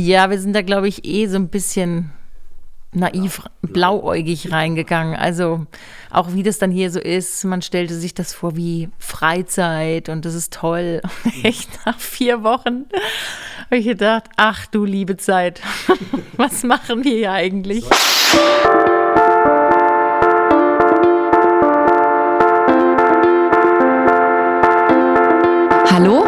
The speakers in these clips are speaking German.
Ja, wir sind da, glaube ich, eh so ein bisschen naiv, blauäugig reingegangen. Also auch wie das dann hier so ist, man stellte sich das vor wie Freizeit und das ist toll. Echt nach vier Wochen habe ich gedacht, ach du liebe Zeit, was machen wir hier eigentlich? Hallo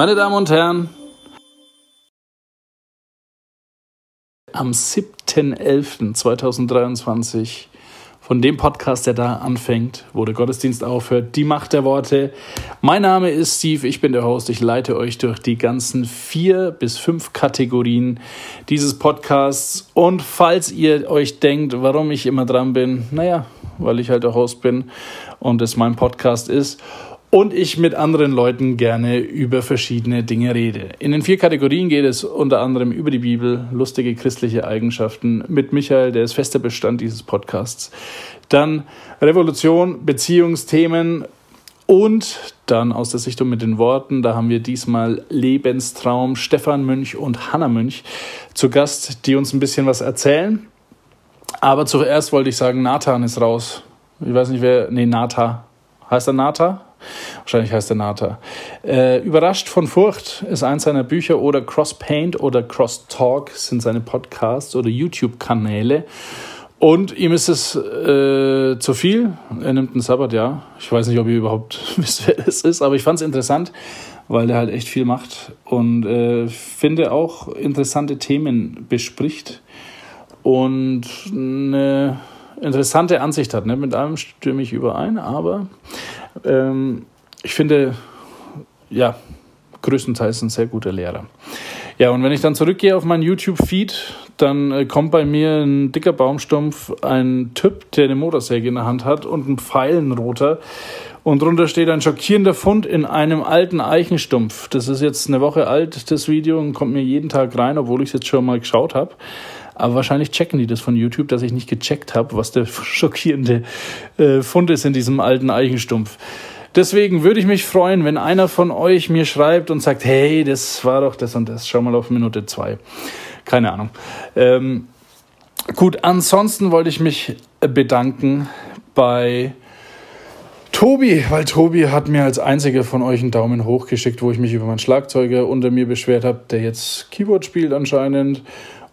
Meine Damen und Herren, am 7.11.2023 von dem Podcast, der da anfängt, wo der Gottesdienst aufhört, die Macht der Worte. Mein Name ist Steve, ich bin der Host. Ich leite euch durch die ganzen vier bis fünf Kategorien dieses Podcasts. Und falls ihr euch denkt, warum ich immer dran bin, naja, weil ich halt der Host bin und es mein Podcast ist und ich mit anderen Leuten gerne über verschiedene Dinge rede. In den vier Kategorien geht es unter anderem über die Bibel, lustige christliche Eigenschaften mit Michael, der ist fester Bestand dieses Podcasts. Dann Revolution, Beziehungsthemen und dann aus der Sichtung mit den Worten, da haben wir diesmal Lebenstraum Stefan Münch und Hanna Münch zu Gast, die uns ein bisschen was erzählen. Aber zuerst wollte ich sagen, Nathan ist raus. Ich weiß nicht, wer. Nee, Nata. Heißt er Nata? Wahrscheinlich heißt er Nata. Äh, Überrascht von Furcht ist eins seiner Bücher oder Cross Paint oder Cross Talk sind seine Podcasts oder YouTube-Kanäle. Und ihm ist es äh, zu viel. Er nimmt einen Sabbat, ja. Ich weiß nicht, ob ihr überhaupt wisst, wer das ist, aber ich fand es interessant, weil er halt echt viel macht und äh, finde auch interessante Themen bespricht und eine interessante Ansicht hat. Ne? Mit allem stimme ich überein, aber ähm, ich finde, ja, größtenteils ein sehr guter Lehrer. Ja, und wenn ich dann zurückgehe auf meinen YouTube-Feed, dann äh, kommt bei mir ein dicker Baumstumpf, ein Typ, der eine Motorsäge in der Hand hat und ein Pfeilenroter. Und drunter steht ein schockierender Fund in einem alten Eichenstumpf. Das ist jetzt eine Woche alt, das Video, und kommt mir jeden Tag rein, obwohl ich es jetzt schon mal geschaut habe. Aber wahrscheinlich checken die das von YouTube, dass ich nicht gecheckt habe, was der schockierende äh, Fund ist in diesem alten Eichenstumpf. Deswegen würde ich mich freuen, wenn einer von euch mir schreibt und sagt, hey, das war doch das und das. Schau mal auf Minute zwei. Keine Ahnung. Ähm, gut, ansonsten wollte ich mich bedanken bei Tobi, weil Tobi hat mir als einziger von euch einen Daumen hoch geschickt, wo ich mich über meinen Schlagzeuger unter mir beschwert habe, der jetzt Keyboard spielt anscheinend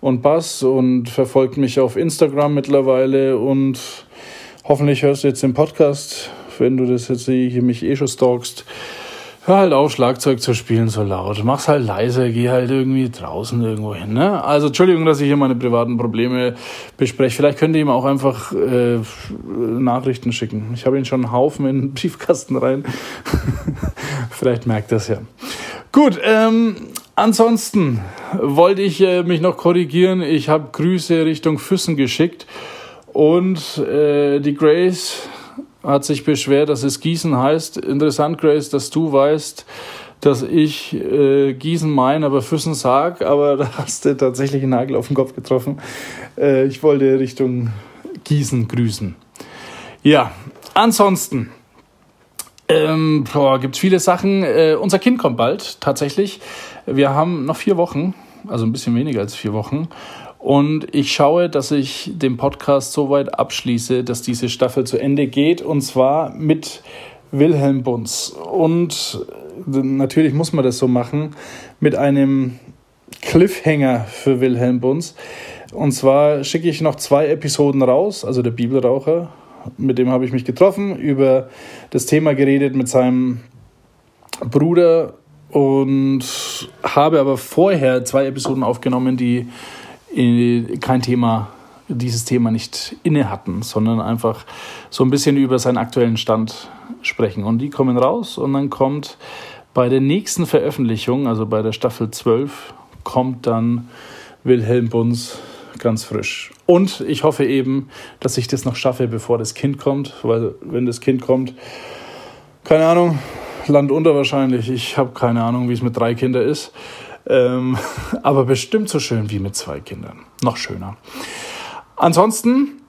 und Bass und verfolgt mich auf Instagram mittlerweile und hoffentlich hörst du jetzt den Podcast, wenn du das jetzt hier mich eh schon stalkst. Hör halt auf, Schlagzeug zu spielen so laut. Mach's halt leise, geh halt irgendwie draußen irgendwo hin. Ne? Also Entschuldigung, dass ich hier meine privaten Probleme bespreche. Vielleicht könnt ihr ihm auch einfach äh, Nachrichten schicken. Ich habe ihn schon einen Haufen in den Briefkasten rein. Vielleicht merkt das ja. Gut, ähm, Ansonsten wollte ich äh, mich noch korrigieren. Ich habe Grüße Richtung Füssen geschickt und äh, die Grace hat sich beschwert, dass es Gießen heißt. Interessant, Grace, dass du weißt, dass ich äh, Gießen meine, aber Füssen sag, aber da hast du tatsächlich einen Nagel auf den Kopf getroffen. Äh, ich wollte Richtung Gießen grüßen. Ja, ansonsten ähm, gibt es viele Sachen. Äh, unser Kind kommt bald, tatsächlich. Wir haben noch vier Wochen, also ein bisschen weniger als vier Wochen. Und ich schaue, dass ich den Podcast so weit abschließe, dass diese Staffel zu Ende geht. Und zwar mit Wilhelm Bunz. Und äh, natürlich muss man das so machen, mit einem Cliffhanger für Wilhelm Bunz. Und zwar schicke ich noch zwei Episoden raus, also der Bibelraucher mit dem habe ich mich getroffen, über das Thema geredet mit seinem Bruder und habe aber vorher zwei Episoden aufgenommen, die kein Thema, dieses Thema nicht inne hatten, sondern einfach so ein bisschen über seinen aktuellen Stand sprechen. Und die kommen raus und dann kommt bei der nächsten Veröffentlichung, also bei der Staffel 12, kommt dann Wilhelm Bunz ganz frisch. Und ich hoffe eben, dass ich das noch schaffe, bevor das Kind kommt, weil wenn das Kind kommt, keine Ahnung, Land unter wahrscheinlich. Ich habe keine Ahnung, wie es mit drei Kindern ist. Ähm, aber bestimmt so schön wie mit zwei Kindern. Noch schöner. Ansonsten,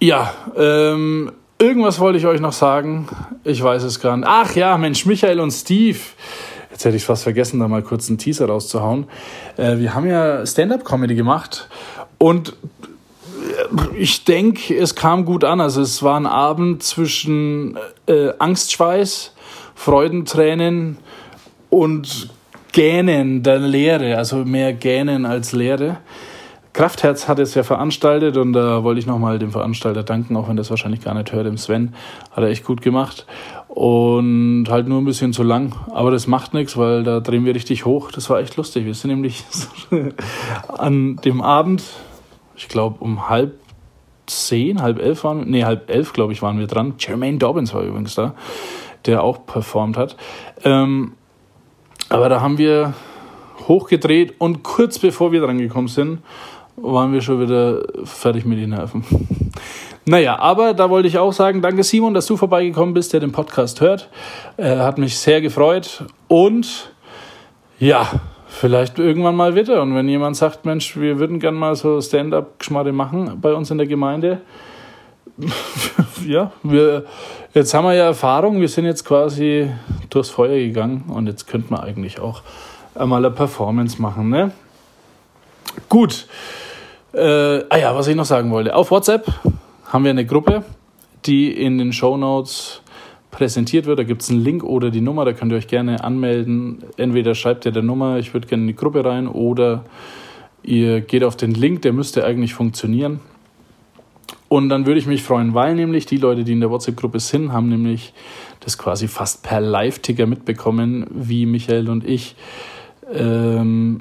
ja, ähm, irgendwas wollte ich euch noch sagen. Ich weiß es gar nicht. Ach ja, Mensch, Michael und Steve. Jetzt hätte ich fast vergessen, da mal kurz einen Teaser rauszuhauen. Äh, wir haben ja Stand-up-Comedy gemacht und äh, ich denke, es kam gut an. Also es war ein Abend zwischen äh, Angstschweiß, Freudentränen und Gähnen der Lehre, also mehr Gähnen als Lehre. Kraftherz hat es ja veranstaltet und da wollte ich nochmal dem Veranstalter danken, auch wenn das wahrscheinlich gar nicht hört, dem Sven. Hat er echt gut gemacht. Und halt nur ein bisschen zu lang. Aber das macht nichts, weil da drehen wir richtig hoch. Das war echt lustig. Wir sind nämlich an dem Abend, ich glaube um halb zehn, halb elf waren, nee, halb elf, glaube ich, waren wir dran. Jermaine Dobbins war übrigens da, der auch performt hat. Ähm, aber da haben wir hochgedreht und kurz bevor wir dran gekommen sind, waren wir schon wieder fertig mit den Nerven. Naja, aber da wollte ich auch sagen, danke Simon, dass du vorbeigekommen bist, der den Podcast hört. Äh, hat mich sehr gefreut. Und ja, vielleicht irgendwann mal wieder. Und wenn jemand sagt, Mensch, wir würden gerne mal so Stand-up-Geschmarre machen bei uns in der Gemeinde. ja, wir, jetzt haben wir ja Erfahrung, wir sind jetzt quasi durchs Feuer gegangen und jetzt könnte man eigentlich auch einmal eine Performance machen. Ne? Gut. Äh, ah ja, was ich noch sagen wollte. Auf WhatsApp haben wir eine Gruppe, die in den Show Notes präsentiert wird. Da gibt es einen Link oder die Nummer, da könnt ihr euch gerne anmelden. Entweder schreibt ihr der Nummer, ich würde gerne in die Gruppe rein, oder ihr geht auf den Link, der müsste eigentlich funktionieren. Und dann würde ich mich freuen, weil nämlich die Leute, die in der WhatsApp-Gruppe sind, haben nämlich das quasi fast per Live-Ticker mitbekommen, wie Michael und ich ähm,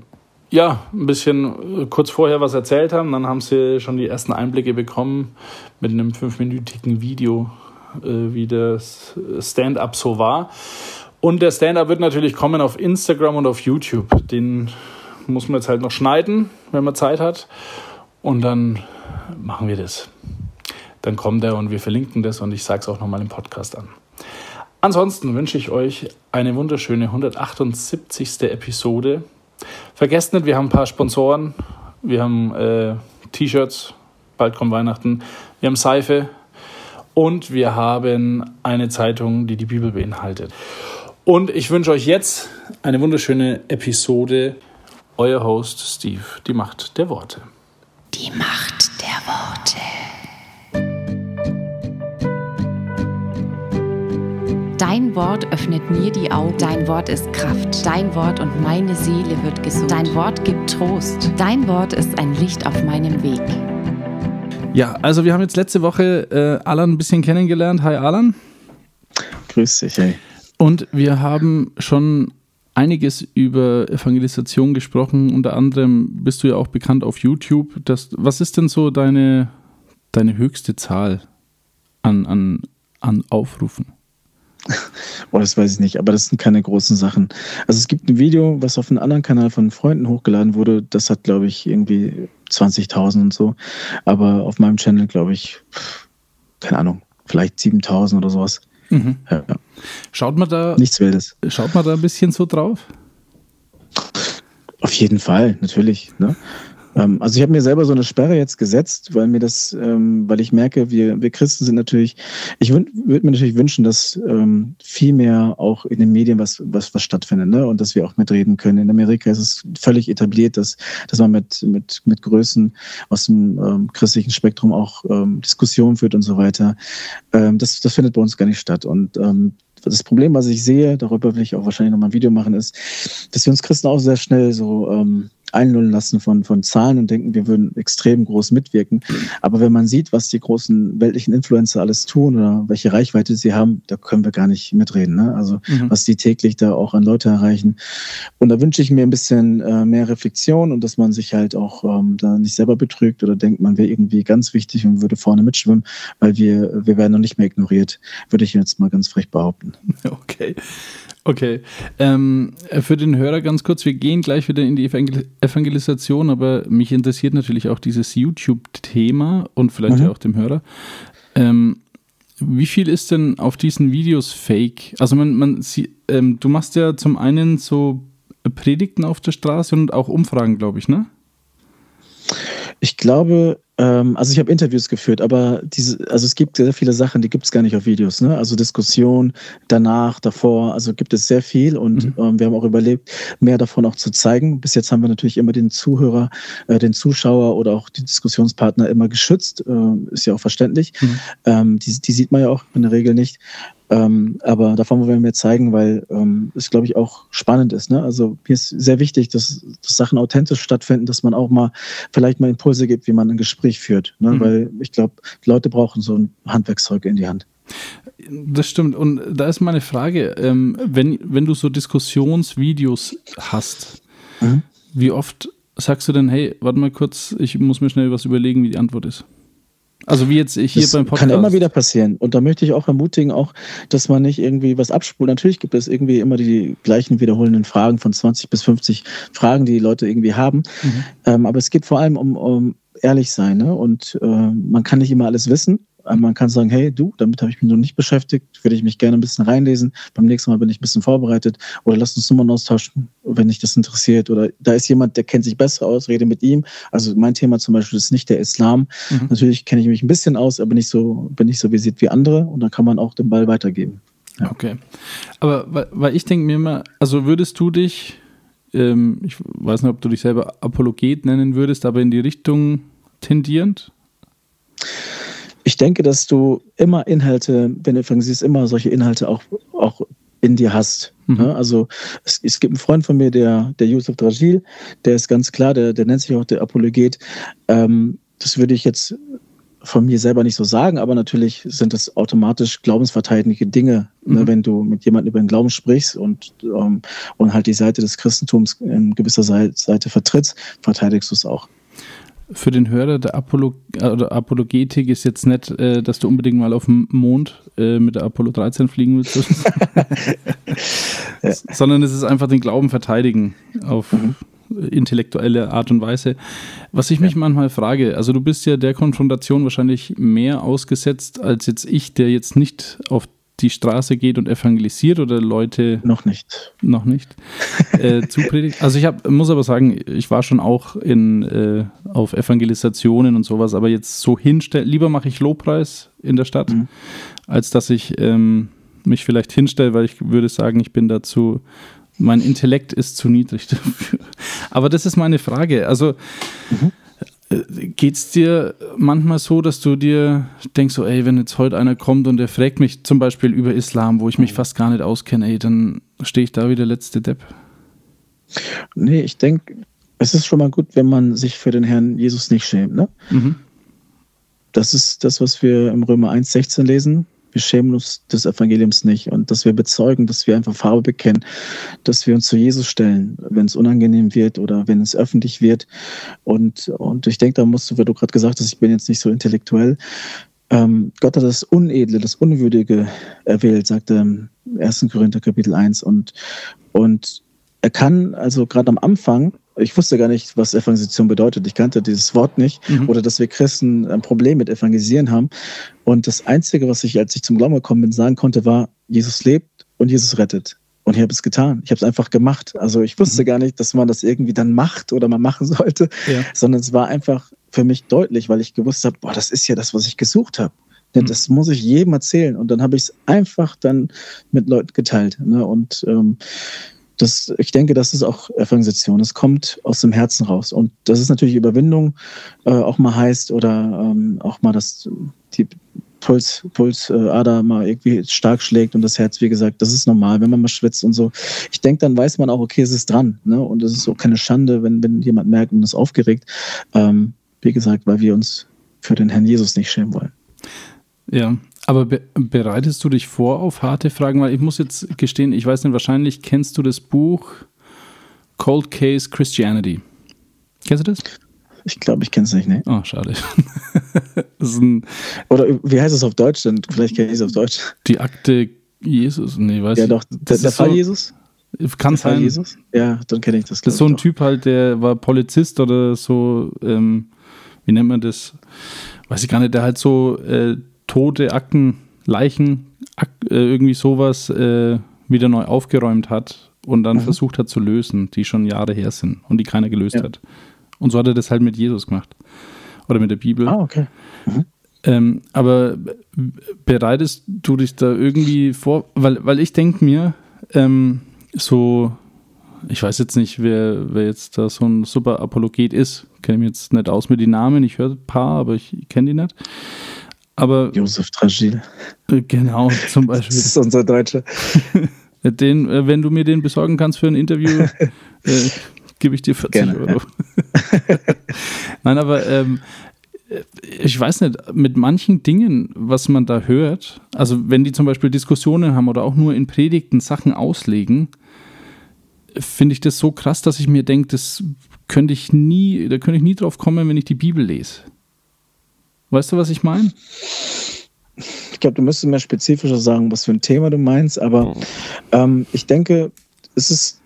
ja, ein bisschen äh, kurz vorher was erzählt haben. Dann haben sie schon die ersten Einblicke bekommen mit einem fünfminütigen Video, äh, wie das Stand-up so war. Und der Stand-up wird natürlich kommen auf Instagram und auf YouTube. Den muss man jetzt halt noch schneiden, wenn man Zeit hat. Und dann machen wir das. Dann kommt er und wir verlinken das und ich sage es auch nochmal im Podcast an. Ansonsten wünsche ich euch eine wunderschöne 178. Episode. Vergesst nicht, wir haben ein paar Sponsoren. Wir haben äh, T-Shirts, bald kommt Weihnachten. Wir haben Seife und wir haben eine Zeitung, die die Bibel beinhaltet. Und ich wünsche euch jetzt eine wunderschöne Episode. Euer Host Steve, die Macht der Worte. Die Macht Dein Wort öffnet mir die Augen. Dein Wort ist Kraft. Dein Wort und meine Seele wird gesund. Dein Wort gibt Trost. Dein Wort ist ein Licht auf meinem Weg. Ja, also wir haben jetzt letzte Woche äh, Alan ein bisschen kennengelernt. Hi Alan. Grüß dich, hey. Und wir haben schon einiges über Evangelisation gesprochen. Unter anderem bist du ja auch bekannt auf YouTube. Das, was ist denn so deine, deine höchste Zahl an, an, an Aufrufen? Oh, das weiß ich nicht, aber das sind keine großen Sachen. Also es gibt ein Video, was auf einem anderen Kanal von Freunden hochgeladen wurde. Das hat, glaube ich, irgendwie 20.000 und so. Aber auf meinem Channel, glaube ich, keine Ahnung, vielleicht 7.000 oder sowas. Mhm. Ja. Schaut man da nichts Wildes. Schaut man da ein bisschen so drauf? Auf jeden Fall, natürlich. Ne? Ähm, also ich habe mir selber so eine Sperre jetzt gesetzt, weil mir das, ähm, weil ich merke, wir, wir Christen sind natürlich, ich würde mir natürlich wünschen, dass ähm, viel mehr auch in den Medien was, was, was stattfindet, ne? Und dass wir auch mitreden können. In Amerika ist es völlig etabliert, dass, dass man mit, mit, mit Größen aus dem ähm, christlichen Spektrum auch ähm, Diskussionen führt und so weiter. Ähm, das, das findet bei uns gar nicht statt. Und ähm, das Problem, was ich sehe, darüber will ich auch wahrscheinlich nochmal ein Video machen, ist, dass wir uns Christen auch sehr schnell so ähm, einlullen lassen von, von Zahlen und denken, wir würden extrem groß mitwirken. Aber wenn man sieht, was die großen weltlichen Influencer alles tun oder welche Reichweite sie haben, da können wir gar nicht mitreden. Ne? Also mhm. was die täglich da auch an Leute erreichen. Und da wünsche ich mir ein bisschen äh, mehr Reflexion und dass man sich halt auch ähm, da nicht selber betrügt oder denkt, man wäre irgendwie ganz wichtig und würde vorne mitschwimmen, weil wir, wir werden noch nicht mehr ignoriert, würde ich jetzt mal ganz frech behaupten. Okay. Okay. Ähm, für den Hörer ganz kurz, wir gehen gleich wieder in die Evangel Evangelisation, aber mich interessiert natürlich auch dieses YouTube-Thema und vielleicht mhm. auch dem Hörer. Ähm, wie viel ist denn auf diesen Videos fake? Also man, man sie, ähm, du machst ja zum einen so Predigten auf der Straße und auch Umfragen, glaube ich, ne? Ich glaube, ähm, also ich habe Interviews geführt, aber diese, also es gibt sehr viele Sachen, die gibt es gar nicht auf Videos. Ne? Also Diskussion danach, davor, also gibt es sehr viel und mhm. ähm, wir haben auch überlegt, mehr davon auch zu zeigen. Bis jetzt haben wir natürlich immer den Zuhörer, äh, den Zuschauer oder auch die Diskussionspartner immer geschützt, äh, ist ja auch verständlich. Mhm. Ähm, die, die sieht man ja auch in der Regel nicht. Ähm, aber davon wollen wir mehr zeigen, weil ähm, es, glaube ich, auch spannend ist. Ne? Also mir ist sehr wichtig, dass, dass, Sachen authentisch stattfinden, dass man auch mal vielleicht mal Impulse gibt, wie man ein Gespräch führt. Ne? Mhm. Weil ich glaube, Leute brauchen so ein Handwerkszeug in die Hand. Das stimmt. Und da ist meine Frage, ähm, wenn, wenn du so Diskussionsvideos hast, mhm. wie oft sagst du denn, hey, warte mal kurz, ich muss mir schnell was überlegen, wie die Antwort ist? Also wie jetzt hier das beim Podcast. Kann immer wieder passieren. Und da möchte ich auch ermutigen, auch, dass man nicht irgendwie was abspult. Natürlich gibt es irgendwie immer die gleichen wiederholenden Fragen von 20 bis 50 Fragen, die die Leute irgendwie haben. Mhm. Ähm, aber es geht vor allem um, um ehrlich sein. Ne? Und äh, man kann nicht immer alles wissen. Man kann sagen, hey, du, damit habe ich mich noch nicht beschäftigt, würde ich mich gerne ein bisschen reinlesen. Beim nächsten Mal bin ich ein bisschen vorbereitet. Oder lass uns Nummern austauschen, wenn dich das interessiert. Oder da ist jemand, der kennt sich besser aus, rede mit ihm. Also mein Thema zum Beispiel ist nicht der Islam. Mhm. Natürlich kenne ich mich ein bisschen aus, aber nicht so, bin nicht so visiert wie andere. Und dann kann man auch den Ball weitergeben. Ja. Okay. Aber weil, ich denke mir immer, also würdest du dich, ähm, ich weiß nicht, ob du dich selber Apologet nennen würdest, aber in die Richtung tendierend? Ich denke, dass du immer Inhalte, wenn du evangelisierst, immer solche Inhalte auch, auch in dir hast. Mhm. Also es, es, gibt einen Freund von mir, der, der Yusuf Dragil, der ist ganz klar, der, der nennt sich auch der Apologet. Ähm, das würde ich jetzt von mir selber nicht so sagen, aber natürlich sind das automatisch glaubensverteidigende Dinge, ne, mhm. ne, wenn du mit jemandem über den Glauben sprichst und, ähm, und halt die Seite des Christentums in gewisser Seite vertrittst, verteidigst du es auch für den Hörer der Apollo, äh, Apologetik ist jetzt nicht, äh, dass du unbedingt mal auf dem Mond äh, mit der Apollo 13 fliegen willst, ja. sondern es ist einfach den Glauben verteidigen auf mhm. intellektuelle Art und Weise. Was ich mich ja. manchmal frage, also du bist ja der Konfrontation wahrscheinlich mehr ausgesetzt als jetzt ich, der jetzt nicht auf die Straße geht und evangelisiert oder Leute. Noch nicht. Noch nicht. Äh, zupredigt. Also ich hab, muss aber sagen, ich war schon auch in, äh, auf Evangelisationen und sowas, aber jetzt so hinstellen, lieber mache ich Lobpreis in der Stadt, mhm. als dass ich ähm, mich vielleicht hinstelle, weil ich würde sagen, ich bin dazu, mein Intellekt ist zu niedrig dafür. Aber das ist meine Frage. Also mhm. Geht es dir manchmal so, dass du dir denkst, so, ey, wenn jetzt heute einer kommt und der fragt mich zum Beispiel über Islam, wo ich mich fast gar nicht auskenne, ey, dann stehe ich da wie der letzte Depp? Nee, ich denke, es ist schon mal gut, wenn man sich für den Herrn Jesus nicht schämt. Ne? Mhm. Das ist das, was wir im Römer 1,16 lesen wir schämen uns des Evangeliums nicht und dass wir bezeugen, dass wir einfach Farbe bekennen, dass wir uns zu Jesus stellen, wenn es unangenehm wird oder wenn es öffentlich wird. Und, und ich denke, da musst du, weil du gerade gesagt hast, ich bin jetzt nicht so intellektuell, ähm, Gott hat das Unedle, das Unwürdige erwählt, sagt er im 1. Korinther Kapitel 1. Und, und er kann also gerade am Anfang ich wusste gar nicht, was Evangelisation bedeutet. Ich kannte dieses Wort nicht mhm. oder dass wir Christen ein Problem mit Evangelisieren haben. Und das Einzige, was ich, als ich zum Glauben gekommen bin, sagen konnte, war, Jesus lebt und Jesus rettet. Und ich habe es getan. Ich habe es einfach gemacht. Also ich wusste mhm. gar nicht, dass man das irgendwie dann macht oder man machen sollte, ja. sondern es war einfach für mich deutlich, weil ich gewusst habe, boah, das ist ja das, was ich gesucht habe. Mhm. Das muss ich jedem erzählen. Und dann habe ich es einfach dann mit Leuten geteilt. Ne? Und ähm, das, ich denke, das ist auch Evangelisation. Es kommt aus dem Herzen raus. Und das ist natürlich Überwindung äh, auch mal heißt oder ähm, auch mal, dass die Puls, Pulsader äh, mal irgendwie stark schlägt und das Herz, wie gesagt, das ist normal, wenn man mal schwitzt und so. Ich denke, dann weiß man auch, okay, es ist dran. Ne? Und es ist auch keine Schande, wenn, wenn jemand merkt und ist aufgeregt. Ähm, wie gesagt, weil wir uns für den Herrn Jesus nicht schämen wollen. Ja, aber be bereitest du dich vor auf harte Fragen? Weil ich muss jetzt gestehen, ich weiß nicht, wahrscheinlich kennst du das Buch Cold Case Christianity. Kennst du das? Ich glaube, ich kenne es nicht, ne? Oh, schade. Oder wie heißt es auf Deutsch denn? Vielleicht kenne ich es auf Deutsch. Die Akte Jesus, nee, weiß Ja, ich. doch, der, der Fall so, Jesus? Kann Der Fall sein. Jesus? Ja, dann kenne ich das. Das ist so ein ich, Typ halt, der war Polizist oder so, ähm, wie nennt man das? Weiß ich gar nicht, der halt so äh, tote Akten, Leichen, Ak äh, irgendwie sowas äh, wieder neu aufgeräumt hat und dann Mhm. versucht hat zu lösen, die schon Jahre her sind und die keiner gelöst Ja. hat. Und so hat er das halt mit Jesus gemacht. Oder mit der Bibel. Ah, okay. Ähm, aber bereitest du dich da irgendwie vor? Weil, weil ich denke mir, ähm, so, ich weiß jetzt nicht, wer, wer jetzt da so ein super Apologet ist. Kenne mich jetzt nicht aus mit den Namen. Ich höre ein paar, aber ich kenne die nicht. Aber Josef Tragil. äh, genau, zum Das Beispiel. ist unser Deutscher. Den, äh, wenn du mir den besorgen kannst für ein Interview, äh, gebe ich dir 40 Gerne, Euro. Nein, aber ähm, ich weiß nicht, mit manchen Dingen, was man da hört, also wenn die zum Beispiel Diskussionen haben oder auch nur in Predigten Sachen auslegen, finde ich das so krass, dass ich mir denke, das könnte ich nie, da könnte ich nie drauf kommen, wenn ich die Bibel lese. Weißt du, was ich meine? Ich glaube, du müsstest mehr spezifischer sagen, was für ein Thema du meinst, aber ähm, ich denke, es ist,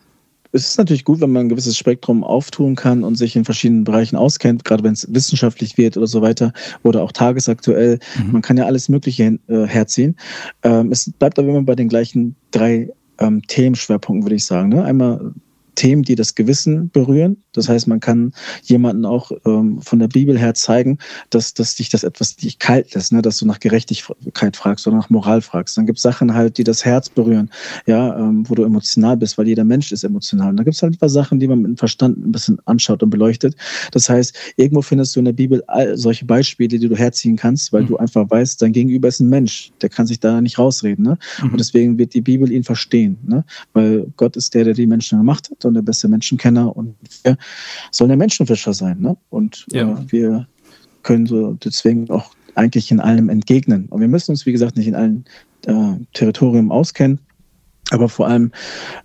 es ist natürlich gut, wenn man ein gewisses Spektrum auftun kann und sich in verschiedenen Bereichen auskennt, gerade wenn es wissenschaftlich wird oder so weiter oder auch tagesaktuell. Mhm. Man kann ja alles Mögliche hin, äh, herziehen. Ähm, es bleibt aber immer bei den gleichen drei ähm, Themenschwerpunkten, würde ich sagen. Ne? Einmal Themen, die das Gewissen berühren. Das heißt, man kann jemanden auch ähm, von der Bibel her zeigen, dass, dass dich das etwas dich kalt lässt, ne? dass du nach Gerechtigkeit fragst oder nach Moral fragst. Dann gibt es Sachen halt, die das Herz berühren, ja, ähm, wo du emotional bist, weil jeder Mensch ist emotional. Und dann gibt es halt ein paar Sachen, die man mit dem Verstand ein bisschen anschaut und beleuchtet. Das heißt, irgendwo findest du in der Bibel all solche Beispiele, die du herziehen kannst, weil Mhm. du einfach weißt, dein Gegenüber ist ein Mensch, der kann sich da nicht rausreden. Ne? Mhm. Und deswegen wird die Bibel ihn verstehen, ne? weil Gott ist der, der die Menschen gemacht hat und der beste Menschenkenner und wir sollen der Menschenfischer sein. Ne? Und Ja. äh, wir können so deswegen auch eigentlich in allem entgegnen. Und wir müssen uns, wie gesagt, nicht in allen äh, Territorien auskennen, aber vor allem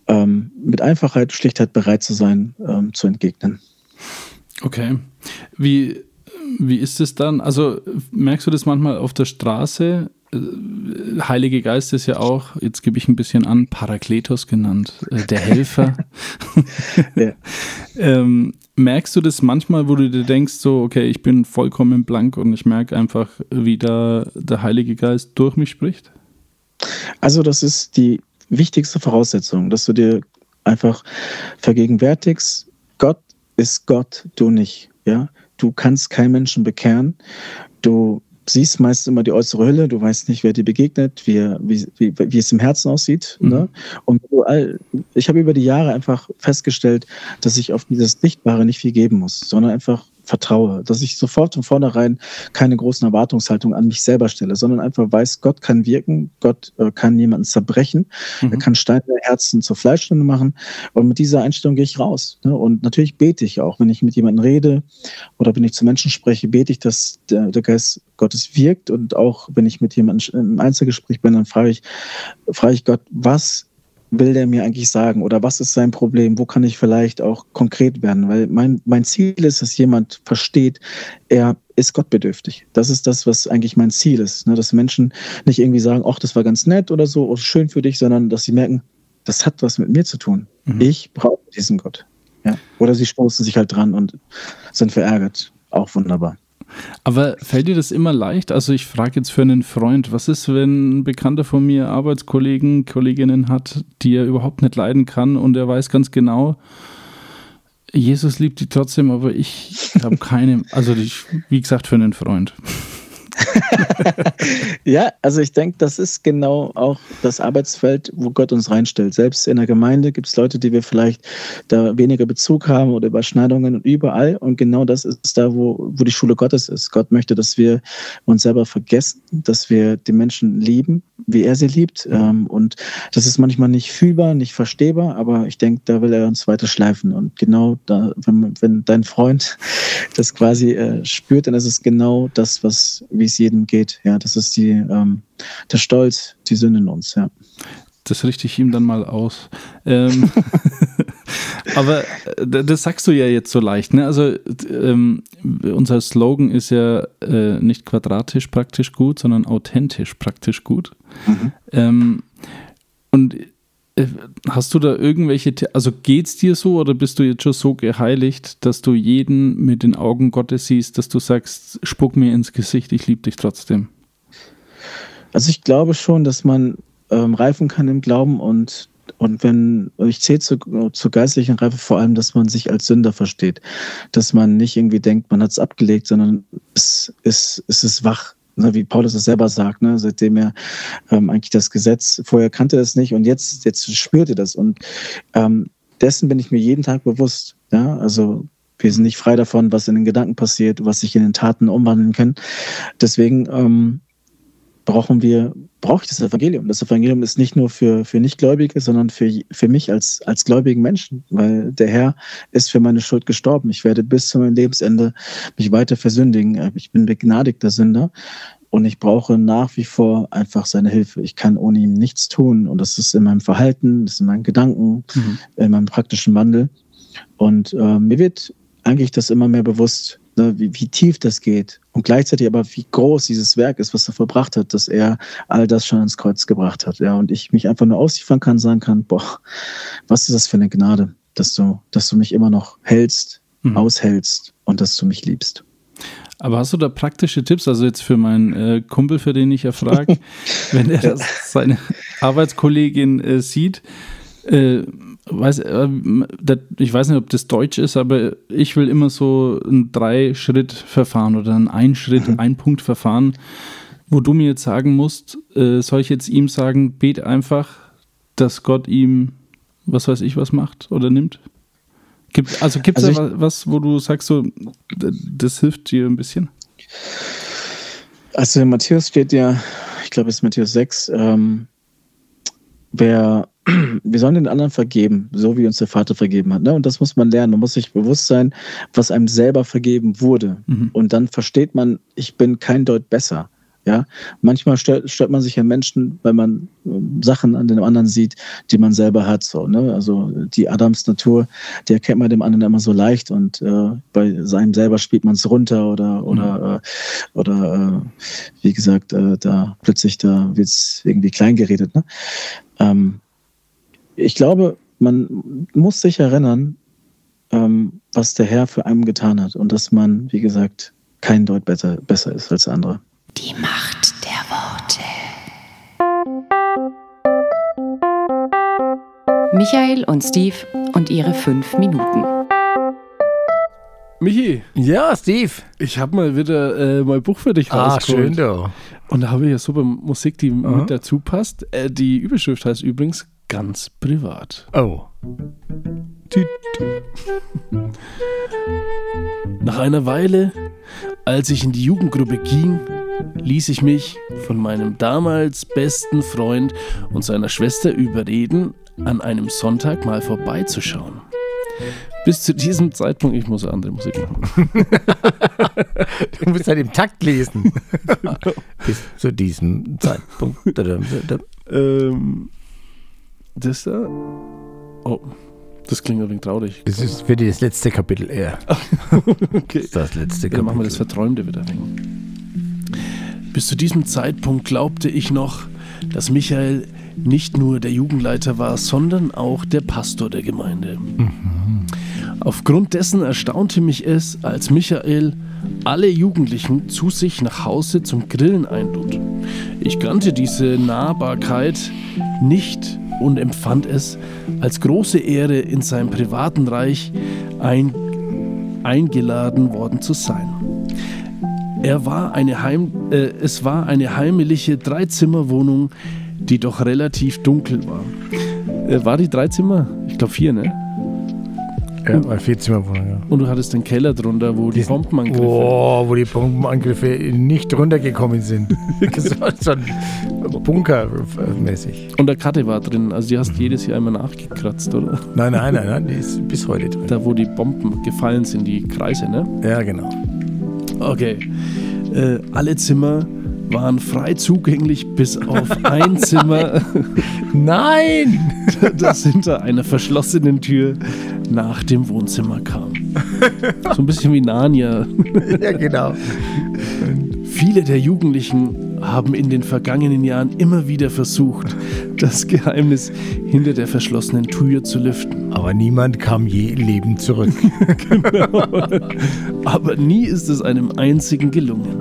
ähm, mit Einfachheit, Schlichtheit bereit zu sein, ähm, zu entgegnen. Okay. Wie, wie ist es dann? Also merkst du das manchmal auf der Straße? Äh, Heilige Geist ist ja auch, jetzt gebe ich ein bisschen an, Parakletos genannt, äh, der Helfer. Ähm, merkst du das manchmal, wo du dir denkst, so, okay, ich bin vollkommen blank und ich merke einfach, wie da der Heilige Geist durch mich spricht? Also das ist die wichtigste Voraussetzung, dass du dir einfach vergegenwärtigst, Gott ist Gott, du nicht. Ja? Du kannst keinen Menschen bekehren. Du siehst meist immer die äußere Hülle, du weißt nicht, wer dir begegnet, wie, wie, wie, wie es im Herzen aussieht. Mhm. Ne? Und ich habe über die Jahre einfach festgestellt, dass ich auf dieses Sichtbare nicht viel geben muss, sondern einfach vertraue, dass ich sofort von vornherein keine großen Erwartungshaltungen an mich selber stelle, sondern einfach weiß, Gott kann wirken, Gott äh, kann jemanden zerbrechen, er Mhm. kann Steine Herzen zur Fleischstunde machen und mit dieser Einstellung gehe ich raus. Ne? Und natürlich bete ich auch, wenn ich mit jemandem rede oder wenn ich zu Menschen spreche, bete ich, dass der, der Geist Gottes wirkt und auch wenn ich mit jemandem im Einzelgespräch bin, dann frage ich, frage ich Gott, was will der mir eigentlich sagen oder was ist sein Problem? Wo kann ich vielleicht auch konkret werden? Weil mein, mein Ziel ist, dass jemand versteht, er ist gottbedürftig. Das ist das, was eigentlich mein Ziel ist. Ne? Dass Menschen nicht irgendwie sagen, ach, das war ganz nett oder so oder schön für dich, sondern dass sie merken, das hat was mit mir zu tun. Mhm. Ich brauche diesen Gott. Ja? Oder sie stoßen sich halt dran und sind verärgert. Auch wunderbar. Aber fällt dir das immer leicht? Also ich frage jetzt für einen Freund, was ist, wenn ein Bekannter von mir Arbeitskollegen, Kolleginnen hat, die er überhaupt nicht leiden kann und er weiß ganz genau, Jesus liebt die trotzdem, aber ich habe keine, also ich, wie gesagt, für einen Freund. Ja, also ich denke, das ist genau auch das Arbeitsfeld, wo Gott uns reinstellt. Selbst in der Gemeinde gibt es Leute, die wir vielleicht da weniger Bezug haben oder Überschneidungen und überall. Und genau das ist da, wo, wo die Schule Gottes ist. Gott möchte, dass wir uns selber vergessen, dass wir die Menschen lieben, wie er sie liebt. Ähm, Und das ist manchmal nicht fühlbar, nicht verstehbar, aber ich denke, da will er uns weiter schleifen. Und genau da, wenn, wenn dein Freund das quasi äh, spürt, dann ist es genau das, was, wie es jedem geht. Ja, das ist die, ähm, der Stolz, die Sünde in uns, ja. Das richte ich ihm dann mal aus. Ähm, Aber äh, das sagst du ja jetzt so leicht. Ne? Also ähm, unser Slogan ist ja äh, nicht quadratisch praktisch gut, sondern authentisch praktisch gut. Mhm. Ähm, und hast du da irgendwelche, also geht es dir so oder bist du jetzt schon so geheiligt, dass du jeden mit den Augen Gottes siehst, dass du sagst, spuck mir ins Gesicht, ich liebe dich trotzdem? Also ich glaube schon, dass man ähm, reifen kann im Glauben und und wenn, ich zähle zu, zur geistlichen Reife vor allem, dass man sich als Sünder versteht. Dass man nicht irgendwie denkt, man hat es abgelegt, sondern es, es, es ist wach. Ne, wie Paulus es selber sagt, ne, seitdem er ähm, eigentlich das Gesetz, vorher kannte es nicht und jetzt, jetzt spürt er das. Und ähm, dessen bin ich mir jeden Tag bewusst. Ja? Also wir sind nicht frei davon, was in den Gedanken passiert, was sich in den Taten umwandeln kann. Deswegen ähm, brauchen wir, brauche ich das Evangelium. Das Evangelium ist nicht nur für, für Nichtgläubige, sondern für, für mich als, als gläubigen Menschen, weil der Herr ist für meine Schuld gestorben. Ich werde bis zu meinem Lebensende mich weiter versündigen. Ich bin begnadigter Sünder und ich brauche nach wie vor einfach seine Hilfe. Ich kann ohne ihn nichts tun und das ist in meinem Verhalten, das ist in meinen Gedanken, mhm. in meinem praktischen Wandel. Und äh, mir wird eigentlich das immer mehr bewusst, ne, wie, wie tief das geht und gleichzeitig aber wie groß dieses Werk ist, was er verbracht hat, dass er all das schon ans Kreuz gebracht hat. Ja, und ich mich einfach nur ausliefern kann, sagen kann, boah, was ist das für eine Gnade, dass du, dass du mich immer noch hältst, mhm. aushältst und dass du mich liebst. Aber hast du da praktische Tipps? Also jetzt für meinen äh, Kumpel, für den ich erfrage, wenn er das, seine Arbeitskollegin äh, sieht, äh, weiß, äh, ich weiß nicht, ob das Deutsch ist, aber ich will immer so ein Drei-Schritt-Verfahren oder ein Ein-Schritt, mhm. Ein-Punkt-Verfahren, wo du mir jetzt sagen musst, äh, soll ich jetzt ihm sagen, bet einfach, dass Gott ihm, was weiß ich, was macht oder nimmt? Gibt, also gibt es also da was, wo du sagst, so, das hilft dir ein bisschen? Also in Matthäus steht ja, ich glaube es ist Matthäus 6, ähm, wer wir sollen den anderen vergeben, so wie uns der Vater vergeben hat. Ne? Und das muss man lernen. Man muss sich bewusst sein, was einem selber vergeben wurde. Mhm. Und dann versteht man, ich bin kein Deut besser. Ja, manchmal stört, stört man sich an Menschen, weil man ähm, Sachen an den anderen sieht, die man selber hat. So, ne? Also die Adams Natur, die erkennt man dem anderen immer so leicht und äh, bei seinem selber spielt man es runter oder oder mhm. äh, oder äh, wie gesagt, äh, da plötzlich da wird es irgendwie klein geredet. Ne? Ähm, ich glaube, man muss sich erinnern, ähm, was der Herr für einen getan hat und dass man, wie gesagt, kein Deut besser, besser ist als andere. Die Macht der Worte. Michael und Steve und ihre fünf Minuten. Michi. Ja, Steve. Ich habe mal wieder äh, mein Buch für dich ah, rausgeholt. Ah, schön, du. Und da habe ich ja super Musik, die Aha. mit dazu passt. Äh, die Überschrift heißt übrigens ganz privat. Oh. Nach einer Weile, als ich in die Jugendgruppe ging, ließ ich mich von meinem damals besten Freund und seiner Schwester überreden, an einem Sonntag mal vorbeizuschauen. Bis zu diesem Zeitpunkt, ich muss andere Musik machen. du musst halt im Takt lesen. Bis zu diesem Zeitpunkt. ähm, das da. Oh, das klingt ein wenig traurig. Das ist für das letzte Kapitel eher. okay. Das, das letzte Kapitel. Dann machen wir das Verträumte wieder Bis zu diesem Zeitpunkt glaubte ich noch, dass Michael nicht nur der Jugendleiter war, sondern auch der Pastor der Gemeinde. Mhm. Aufgrund dessen erstaunte mich es, als Michael alle Jugendlichen zu sich nach Hause zum Grillen einlud. Ich kannte diese Nahbarkeit nicht und empfand es als große Ehre, in seinem privaten Reich ein, eingeladen worden zu sein. Er war eine Heim, äh, es war eine heimliche Dreizimmerwohnung, die doch relativ dunkel war. Äh, war die Dreizimmer? Ich glaube vier, ne? Ja, bei Vierzimmerwohnung, ja. Und du hattest den Keller drunter, wo die, die Bombenangriffe. Oh, wo die Bombenangriffe nicht runtergekommen sind. schon bunkermäßig. Und der Karte war drin, also die hast mhm. jedes Jahr immer nachgekratzt, oder? Nein, nein, nein, nein, die ist bis heute drin. Da, wo die Bomben gefallen sind, die Kreise, ne? Ja, genau. Okay. Äh, alle Zimmer waren frei zugänglich bis auf ein Zimmer. Nein! das hinter einer verschlossenen Tür nach dem Wohnzimmer kam. So ein bisschen wie Narnia. Ja, genau. Viele der Jugendlichen haben in den vergangenen Jahren immer wieder versucht, das Geheimnis hinter der verschlossenen Tür zu lüften. Aber niemand kam je lebend zurück. Aber nie ist es einem einzigen gelungen.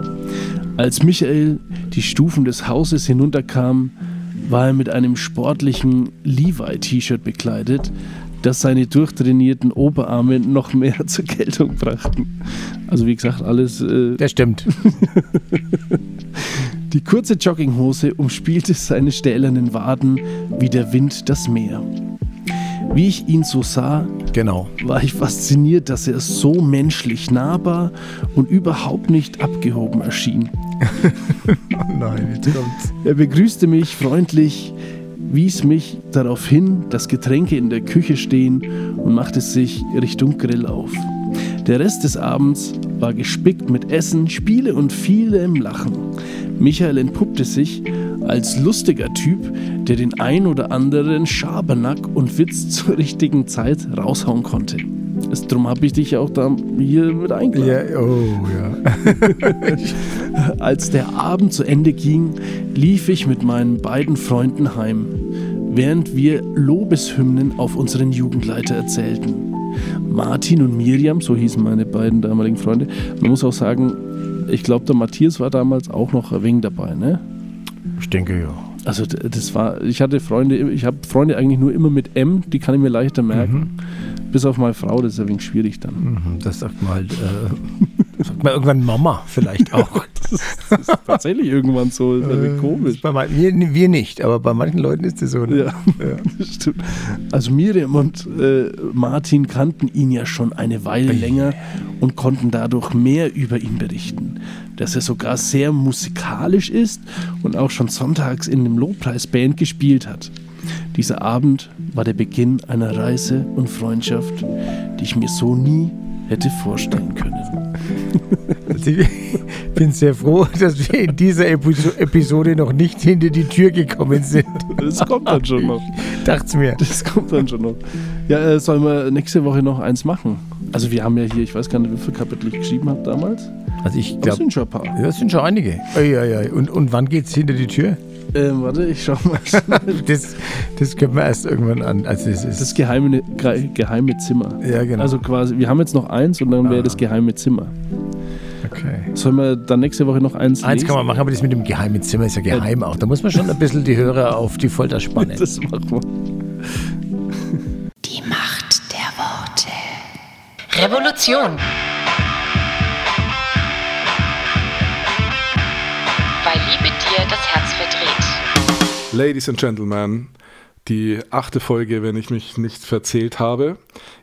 Als Michael die Stufen des Hauses hinunterkam, war er mit einem sportlichen Levi-T-Shirt bekleidet, das seine durchtrainierten Oberarme noch mehr zur Geltung brachten. Also wie gesagt, alles äh, Das stimmt. Die kurze Jogginghose umspielte seine stählernen Waden wie der Wind das Meer. Wie ich ihn so sah, Genau. war ich fasziniert, dass er so menschlich nahbar und überhaupt nicht abgehoben erschien. Oh nein, jetzt kommt's. Er begrüßte mich freundlich, wies mich darauf hin, dass Getränke in der Küche stehen und machte sich Richtung Grill auf. Der Rest des Abends war gespickt mit Essen, Spiele und vielem Lachen. Michael entpuppte sich als lustiger Typ, der den ein oder anderen Schabernack und Witz zur richtigen Zeit raushauen konnte. Ist- Drum habe ich dich auch da hier mit eingeladen. Ja, oh ja. Als der Abend zu Ende ging, lief ich mit meinen beiden Freunden heim, während wir Lobeshymnen auf unseren Jugendleiter erzählten. Martin und Miriam, so hießen meine beiden damaligen Freunde. Man muss auch sagen, ich glaube, der Matthias war damals auch noch ein wenig dabei, ne? Ich denke ja. Also das war, ich hatte Freunde, ich habe Freunde eigentlich nur immer mit M, die kann ich mir leichter merken. Bis auf meine Frau, das ist ein wenig schwierig dann. Mhm, Das sagt mal, halt, äh, sagt mal irgendwann Mama vielleicht auch. Das ist tatsächlich irgendwann so, das ist ein wenig Das komisch. ist Bei man, wir, wir nicht, aber bei manchen Leuten ist das so. Ne? Ja, das stimmt. Also Miriam und äh, Martin kannten ihn ja schon eine Weile länger und konnten dadurch mehr über ihn berichten. Dass er sogar sehr musikalisch ist und auch schon sonntags in dem Lobpreisband gespielt hat. Dieser Abend war der Beginn einer Reise und Freundschaft, die ich mir so nie hätte vorstellen können. Also ich bin sehr froh, dass wir in dieser Episo- Episode noch nicht hinter die Tür gekommen sind. Das kommt dann schon noch. Dacht's mir. Das kommt dann schon noch. Ja, äh, sollen wir nächste Woche noch eins machen? Also wir haben ja hier, ich weiß gar nicht, wie viele Kapitel ich geschrieben habe damals. Also ich Das glaube, sind schon ein paar. das sind schon einige. Ei, ei, ei. Und, und wann geht's hinter die Tür? Ähm, warte, ich schau mal. Das, das können wir erst irgendwann an. Also es ist, Das geheime, ge- geheime Zimmer. ja, genau. Also quasi, wir haben jetzt noch eins und dann wäre das geheime Zimmer. okay. Sollen wir dann nächste Woche noch eins Eins lesen? kann man machen, aber das mit dem geheimen Zimmer ist ja geheim auch. Da muss man schon ein bisschen die Hörer auf die Folter spannen. Das machen wir. Die Macht der Worte. Revolution. Weil Liebe dir das Herz verdreht. Ladies and Gentlemen, die achte Folge, wenn ich mich nicht verzählt habe,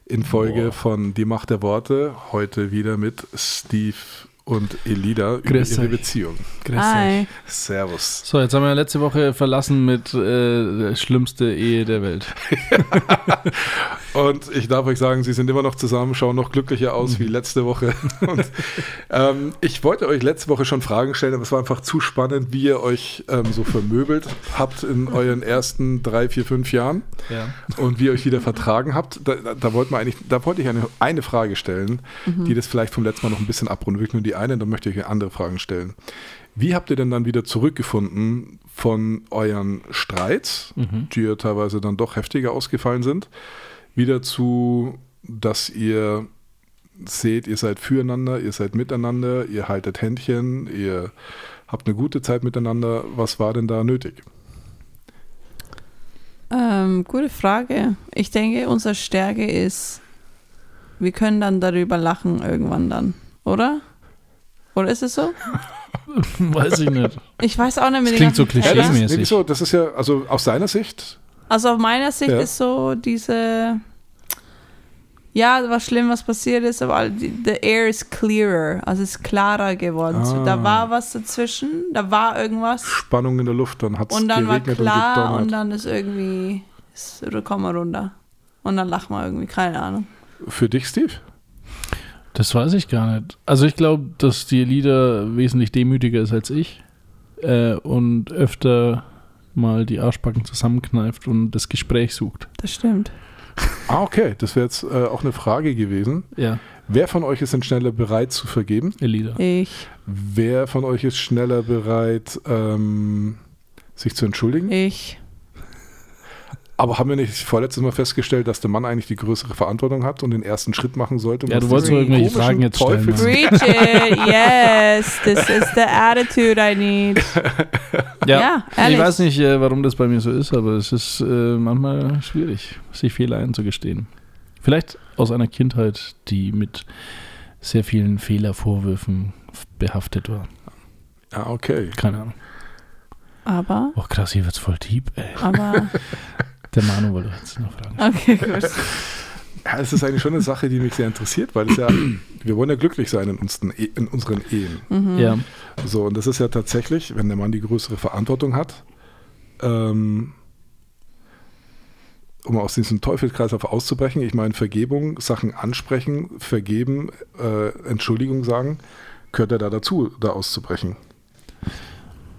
in Folge von Die Macht der Worte. Heute wieder mit Steve und Elida über Grüß ihre euch. Beziehung. Hi. Servus. So, jetzt haben wir letzte Woche verlassen mit äh, der schlimmste Ehe der Welt. Und ich darf euch sagen, sie sind immer noch zusammen, schauen noch glücklicher aus wie letzte Woche. Und, ähm, ich wollte euch letzte Woche schon Fragen stellen, aber es war einfach zu spannend, wie ihr euch ähm, so vermöbelt habt in euren ersten drei, vier, fünf Jahren. Ja. und wie ihr euch wieder vertragen habt. Da, da, da wollte eigentlich, da wollte ich eine, eine Frage stellen, die das vielleicht vom letzten Mal noch ein bisschen abrunden. Wirklich nur die eine, dann möchte ich euch andere Fragen stellen. Wie habt ihr denn dann wieder zurückgefunden von euren Streits, die ja teilweise dann doch heftiger ausgefallen sind, wieder zu, dass ihr seht, ihr seid füreinander, ihr seid miteinander, ihr haltet Händchen, ihr habt eine gute Zeit miteinander. Was war denn da nötig? Ähm, gute Frage. Ich denke, unsere Stärke ist, wir können dann darüber lachen irgendwann dann, oder? Oder ist es so? Weiß ich nicht. Ich weiß auch nicht Das den klingt so ganzen Ja, das, Klischee-mäßig. wieso? das ist ja, also aus seiner Sicht, Also auf meiner Sicht Ja. ist so diese, ja, was schlimm, was passiert ist, aber die- the air is clearer, also es ist klarer geworden. So, da Ah. war was dazwischen, da war irgendwas Spannung in der Luft, dann hat es und dann war klar und und dann ist irgendwie, ist, oder kommen wir runter. Und dann lachen wir irgendwie, keine Ahnung. Für dich, Steve? Das weiß ich gar nicht. Also ich glaube, dass die Lieder wesentlich demütiger ist als ich äh, und öfter mal die Arschbacken zusammenkneift und das Gespräch sucht. Das stimmt. Ah, okay. Das wäre jetzt äh, auch eine Frage gewesen. Ja, Wer von euch ist denn schneller bereit zu vergeben? Elida. Ich, Wer von euch ist schneller bereit, ähm, sich zu entschuldigen? ich. Aber haben wir nicht vorletztes Mal festgestellt, dass der Mann eigentlich die größere Verantwortung hat und den ersten Schritt machen sollte? um Ja, du wolltest nur irgendwelche Fragen jetzt stellen. Teufels- Mann. Preach it, yes. This is the attitude I need. Ja, ich ehrlich. weiß nicht, äh, warum das bei mir so ist, aber es ist äh, manchmal schwierig, sich Fehler einzugestehen. Vielleicht aus einer Kindheit, die mit sehr vielen Fehlervorwürfen behaftet war. Ja, okay. Keine Ahnung. Aber, Oh krass, hier wird's voll deep, ey. aber, Der Manu wollte jetzt noch fragen. okay, gut. Ja, es ist eigentlich schon eine Sache, die mich sehr interessiert, weil es ja, wir wollen ja glücklich sein in unseren, E- in unseren Ehen. Mhm. Ja, So, und das ist ja tatsächlich, wenn der Mann die größere Verantwortung hat, ähm, um aus diesem Teufelskreislauf auszubrechen, ich meine, Vergebung, Sachen ansprechen, vergeben, äh, Entschuldigung sagen, gehört er da dazu, da auszubrechen.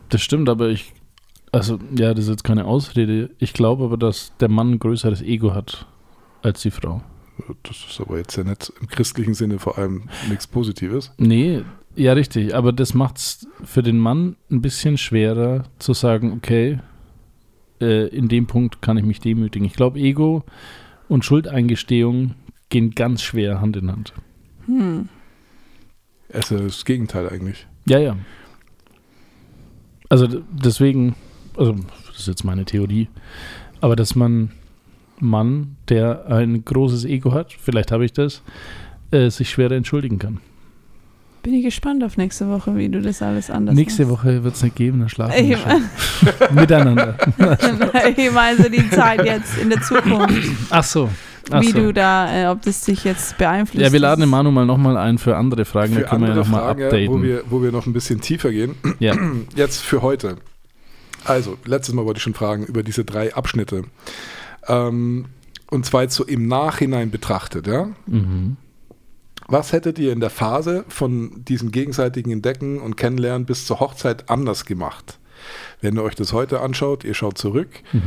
das stimmt, aber ich, also ja, das ist jetzt keine Ausrede. Ich glaube aber, dass der Mann ein größeres Ego hat als die Frau. Das ist aber jetzt ja nicht im christlichen Sinne vor allem nichts Positives. Nee, ja, richtig. Aber das macht es für den Mann ein bisschen schwerer zu sagen, okay, äh, in dem Punkt kann ich mich demütigen. Ich glaube, Ego und Schuldeingestehung gehen ganz schwer Hand in Hand. Hm. Es ist das Gegenteil eigentlich. Ja, ja. Also deswegen, also das ist jetzt meine Theorie, aber dass man Mann, der ein großes Ego hat, vielleicht habe ich das, äh, sich schwerer entschuldigen kann. Bin ich gespannt auf nächste Woche, wie du das alles anders Nächste machst. Woche wird es nicht geben, dann schlafen Ich wir schon. Miteinander. ich meine so die Zeit jetzt in der Zukunft, Ach so. Ach wie so. du da, äh, ob das dich jetzt beeinflusst. Ja, wir laden den Manu mal nochmal ein für andere Fragen, da Für können wir ja nochmal ja, updaten. wo wir, wo wir noch ein bisschen tiefer gehen. ja. Jetzt für heute. Also, letztes Mal wollte ich schon fragen über diese drei Abschnitte. Ähm, und zwar jetzt so im Nachhinein betrachtet, ja. Mhm. Was hättet ihr in der Phase von diesem gegenseitigen Entdecken und Kennenlernen bis zur Hochzeit anders gemacht? Wenn ihr euch das heute anschaut, ihr schaut zurück, Mhm.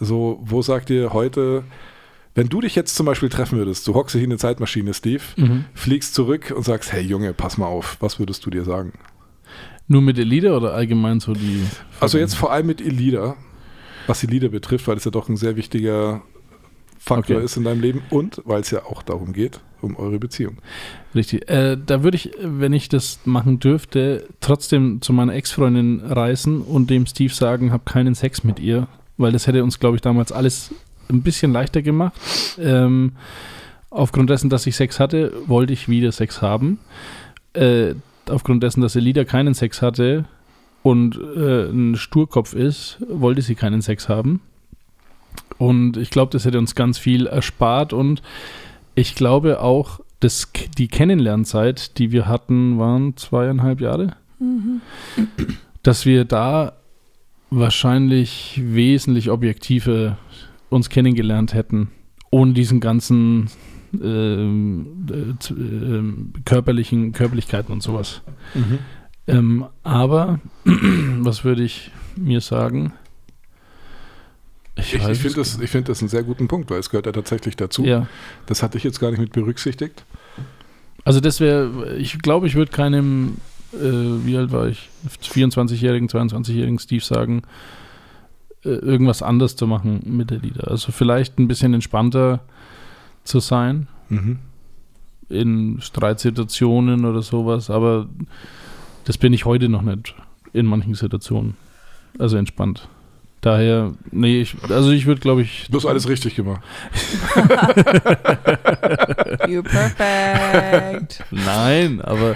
so, wo sagt ihr heute, wenn du dich jetzt zum Beispiel treffen würdest, du hockst dich in eine Zeitmaschine, Steve, Mhm. fliegst zurück und sagst, hey Junge, pass mal auf, was würdest du dir sagen? Nur mit Elite oder allgemein so die. Also jetzt vor allem mit Elida, was Lieder betrifft, weil es ja doch ein sehr wichtiger Faktor Okay. ist in deinem Leben und weil es ja auch darum geht, um eure Beziehung. Richtig. Äh, da würde ich, wenn ich das machen dürfte, trotzdem zu meiner Ex-Freundin reisen und dem Steve sagen, hab keinen Sex mit ihr, weil das hätte uns, glaube ich, damals alles ein bisschen leichter gemacht. Ähm, aufgrund dessen, dass ich Sex hatte, wollte ich wieder Sex haben. Äh, aufgrund dessen, dass Elida keinen Sex hatte und äh, ein Sturkopf ist, wollte sie keinen Sex haben. Und ich glaube, das hätte uns ganz viel erspart und ich glaube auch, das, die Kennenlernzeit, die wir hatten, waren zweieinhalb Jahre. Dass wir da wahrscheinlich wesentlich objektiver uns kennengelernt hätten, ohne diesen ganzen äh, ähm, körperlichen Körperlichkeiten und sowas. Ähm, aber was würde ich mir sagen? Ich, ich weiß finde das, ich find das einen sehr guten Punkt, weil es gehört ja tatsächlich dazu. Ja. Das hatte ich jetzt gar nicht mit berücksichtigt. Also das wäre, ich glaube, ich würde keinem, äh, wie alt war ich, 24-jährigen, 22-jährigen Steve sagen, äh, irgendwas anders zu machen mit der Lieder. Also vielleicht ein bisschen entspannter zu sein Mhm. in Streitsituationen oder sowas, aber das bin ich heute noch nicht in manchen Situationen. Also entspannt. Daher, nee, ich, also ich würde, glaube ich, Du hast alles richtig gemacht. You perfect. Nein, aber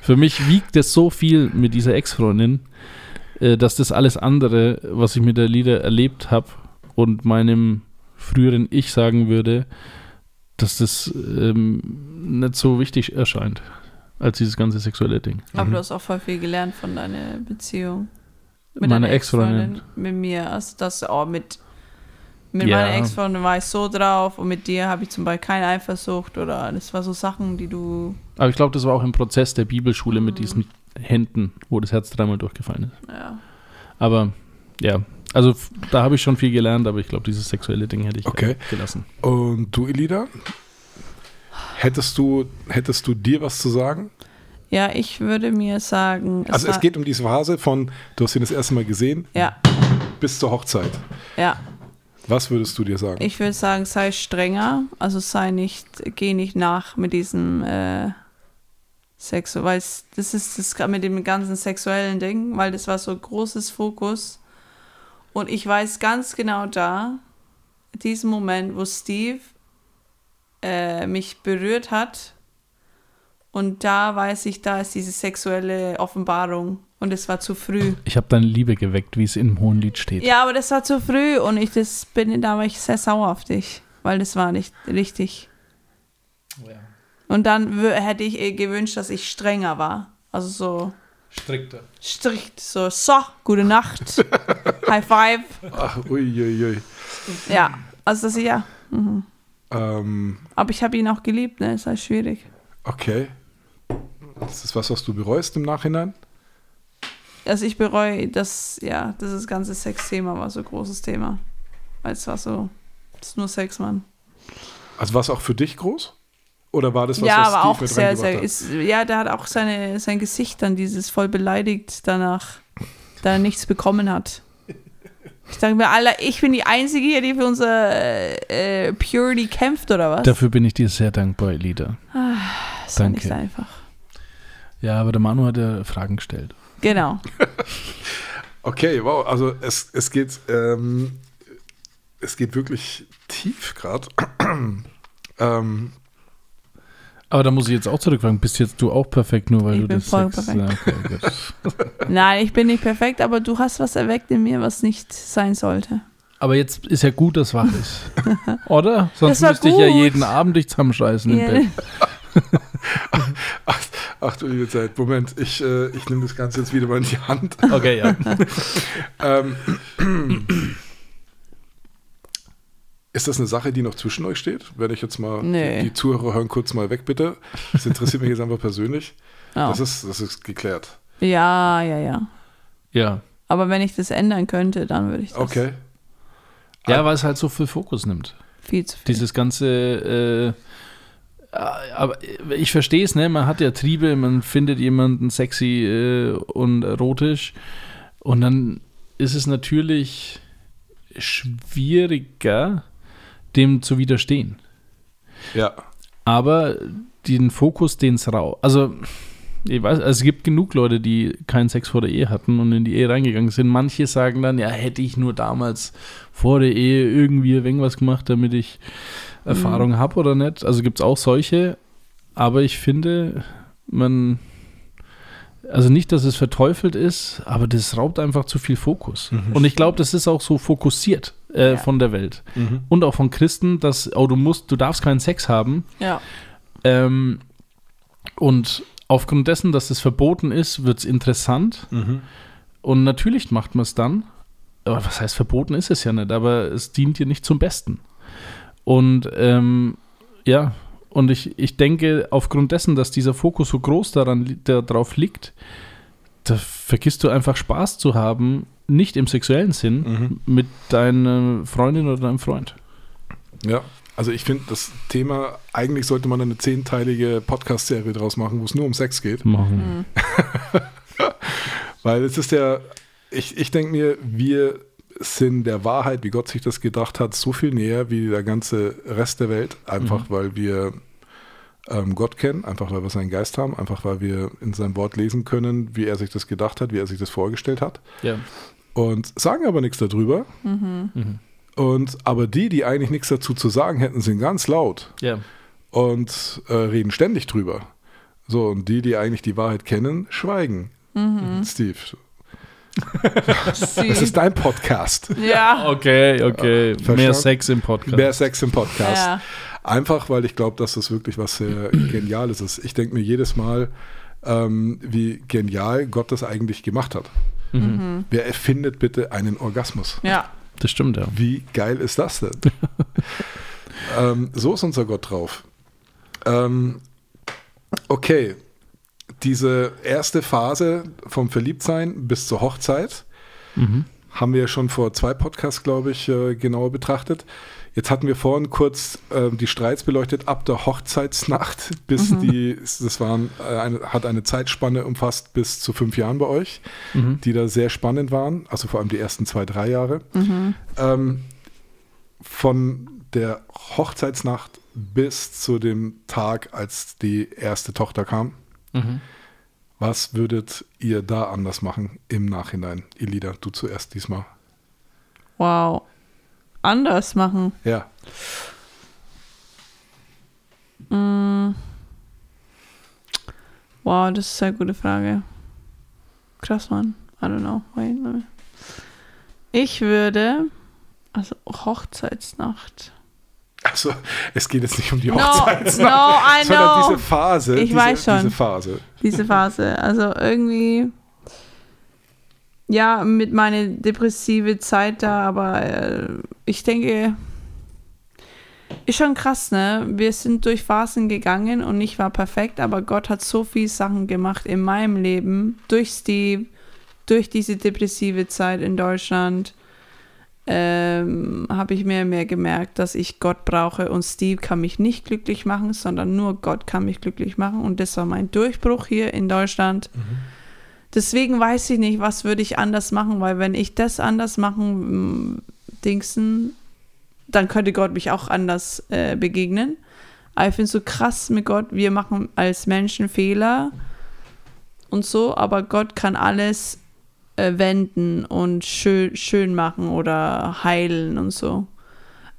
für mich wiegt es so viel mit dieser Ex-Freundin, äh, dass das alles andere, was ich mit der Lieder erlebt habe und meinem früheren Ich sagen würde, dass das ähm, nicht so wichtig erscheint als dieses ganze sexuelle Ding. Aber Mhm. du hast auch voll viel gelernt von deiner Beziehung. Meine deiner Ex-Freundin. Mit mir. Also das, oh, mit mit Ja. meiner Ex-Freundin war ich so drauf und mit dir habe ich zum Beispiel keine Eifersucht oder das war so Sachen, die du. Aber ich glaube, das war auch im Prozess der Bibelschule mit diesen Händen, wo das Herz dreimal durchgefallen ist. Ja. Aber ja, Also da habe ich schon viel gelernt, aber ich glaube, dieses sexuelle Ding hätte ich Okay. gelassen. Und du, Elida? Hättest du, hättest du dir was zu sagen? Ja, ich würde mir sagen. also es geht um diese Phase von, du hast ihn das erste Mal gesehen, Ja, bis zur Hochzeit. ja. Was würdest du dir sagen? Ich würde sagen, sei strenger. Also sei nicht, geh nicht nach mit diesem äh, Sex, weil es- das ist das mit dem ganzen sexuellen Ding, weil das war so ein großes Fokus. Und ich weiß ganz genau da, diesen Moment, wo Steve äh, mich berührt hat. Und da weiß ich, da ist diese sexuelle Offenbarung. Und es war zu früh. Ich habe deine Liebe geweckt, wie es im Hohen Lied steht. Ja, aber das war zu früh und ich das bin, da war ich sehr sauer auf dich, weil das war nicht richtig. Und dann hätte ich eh gewünscht, dass ich strenger war. Also so Strikter. strikt, so, so, gute Nacht, High Five. Ach, uiuiui. Ja, also das ja. Ähm, Aber ich habe ihn auch geliebt, ne? Ist halt schwierig. okay. Das ist was, was du bereust im Nachhinein? Also ich bereue, dass, ja, das ganze Sex-Thema war so ein großes Thema. Weil es war so, es ist nur Sex, Mann. Also war es auch für dich groß? Oder war das was, ja, was aber Steve auch mit sehr, sehr, hat? ist, ja, der hat auch seine, sein Gesicht dann dieses voll beleidigt danach, da er nichts bekommen hat. Ich denke mir, Alter, ich bin die Einzige hier, die für unser äh, äh, Purity kämpft, oder was? Dafür bin ich dir sehr dankbar, Elida. das ist ja nicht danke. einfach. Ja, aber der Manu hat ja Fragen gestellt. Genau. Okay, wow, also es, es geht ähm, es geht wirklich tief gerade. ähm, Aber da muss ich jetzt auch zurückfragen, bist jetzt du auch perfekt, nur weil Ich du bin das voll Sex- perfekt. Ja, okay, gut. Nein, ich bin nicht perfekt, aber du hast was erweckt in mir, was nicht sein sollte. Aber jetzt ist ja gut, dass wach ist. Oder? Sonst müsste ich ja gut. jeden Abend dich zusammenscheißen im Ja. Bett. ach, ach du liebe Zeit, Moment, ich, äh, ich nehme das Ganze jetzt wieder mal in die Hand. Okay, ja. Ähm, ist das eine Sache, die noch zwischen euch steht? Werde ich jetzt mal, Nee. die, die Zuhörer hören kurz mal weg, bitte. Das interessiert mich jetzt einfach persönlich. Ja. Das, ist, das ist geklärt. ja, ja, ja. Ja. Aber wenn ich das ändern könnte, dann würde ich das Okay. Ja, weil es halt so viel Fokus nimmt. viel zu viel. Dieses ganze, äh, aber ich verstehe es, ne? Man hat ja Triebe, man findet jemanden sexy äh, und erotisch und dann ist es natürlich schwieriger, dem zu widerstehen. Ja. Aber den Fokus, den es rau. Also, ich weiß, also es gibt genug Leute, die keinen Sex vor der Ehe hatten und in die Ehe reingegangen sind. Manche sagen dann, ja, hätte ich nur damals vor der Ehe irgendwie irgendwas gemacht, damit ich Erfahrung habe oder nicht. Also gibt es auch solche. Aber ich finde, man. Also nicht, dass es verteufelt ist, aber das raubt einfach zu viel Fokus. Und ich glaube, das ist auch so fokussiert äh, Ja. von der Welt. Mhm. Und auch von Christen, dass, oh, du musst, du darfst keinen Sex haben. ja. Ähm, und aufgrund dessen, dass es verboten ist, wird es interessant. Mhm. Und natürlich macht man es dann. Aber was heißt verboten ist es ja nicht, aber es dient dir nicht zum Besten. Und ähm, ja, und ich, ich denke, aufgrund dessen, dass dieser Fokus so groß daran, darauf liegt, da vergisst du einfach Spaß zu haben, nicht im sexuellen Sinn, Mhm. mit deiner Freundin oder deinem Freund. Ja. Also ich finde das Thema, eigentlich sollte man eine zehnteilige Podcast-Serie draus machen, wo es nur um Sex geht. Machen. Weil es ist ja, ich, ich denke mir, wir sind der Wahrheit, wie Gott sich das gedacht hat, so viel näher wie der ganze Rest der Welt. Einfach weil wir ähm, Gott kennen, einfach weil wir seinen Geist haben, einfach weil wir in seinem Wort lesen können, wie er sich das gedacht hat, wie er sich das vorgestellt hat. Ja. Und sagen aber nichts darüber. Und aber die, die eigentlich nichts dazu zu sagen hätten, sind ganz laut Ja. und äh, reden ständig drüber. So, und die, die eigentlich die Wahrheit kennen, schweigen. Steve, das ist dein Podcast. ja. Okay, okay. Mehr Verstanden? Sex im Podcast. Mehr Sex im Podcast. Ja. Einfach, weil ich glaube, dass das wirklich was sehr Geniales ist. Ich denke mir jedes Mal, ähm, wie genial Gott das eigentlich gemacht hat. Wer erfindet bitte einen Orgasmus? Ja. Das stimmt, ja. Wie geil ist das denn? ähm, so ist unser Gott drauf. Ähm, okay, diese erste Phase vom Verliebtsein bis zur Hochzeit haben wir ja schon vor zwei Podcasts, glaube ich, äh, genauer betrachtet. Jetzt hatten wir vorhin kurz äh, die Streits beleuchtet ab der Hochzeitsnacht bis die, das waren, äh, eine, hat eine Zeitspanne umfasst bis zu fünf Jahren bei euch, die da sehr spannend waren, also vor allem die ersten zwei, drei Jahre. Ähm, von der Hochzeitsnacht bis zu dem Tag, als die erste Tochter kam. Was würdet ihr da anders machen im Nachhinein? Elida, du zuerst diesmal. Wow. Anders machen. Ja. Wow, das ist eine gute Frage. Krass, Mann. I don't know. Ich würde, also Hochzeitsnacht. Also, es geht jetzt nicht um die No, Hochzeitsnacht, no, I sondern know. diese Phase. Ich diese, weiß schon. Diese Phase. diese Phase. Also irgendwie, ja, mit meiner depressive Zeit da, aber äh, ich denke, ist schon krass, ne? Wir sind durch Phasen gegangen und ich war perfekt, aber Gott hat so viele Sachen gemacht in meinem Leben, durch Steve, durch diese depressive Zeit in Deutschland. Ähm, habe ich mehr und mehr gemerkt, dass ich Gott brauche und Steve kann mich nicht glücklich machen, sondern nur Gott kann mich glücklich machen und das war mein Durchbruch hier in Deutschland. Deswegen weiß ich nicht, was würde ich anders machen, weil wenn ich das anders machen, mm, Dingsen, dann könnte Gott mich auch anders äh, begegnen. Aber ich finde es so krass mit Gott, wir machen als Menschen Fehler und so, aber Gott kann alles äh, wenden und schön, schön machen oder heilen und so.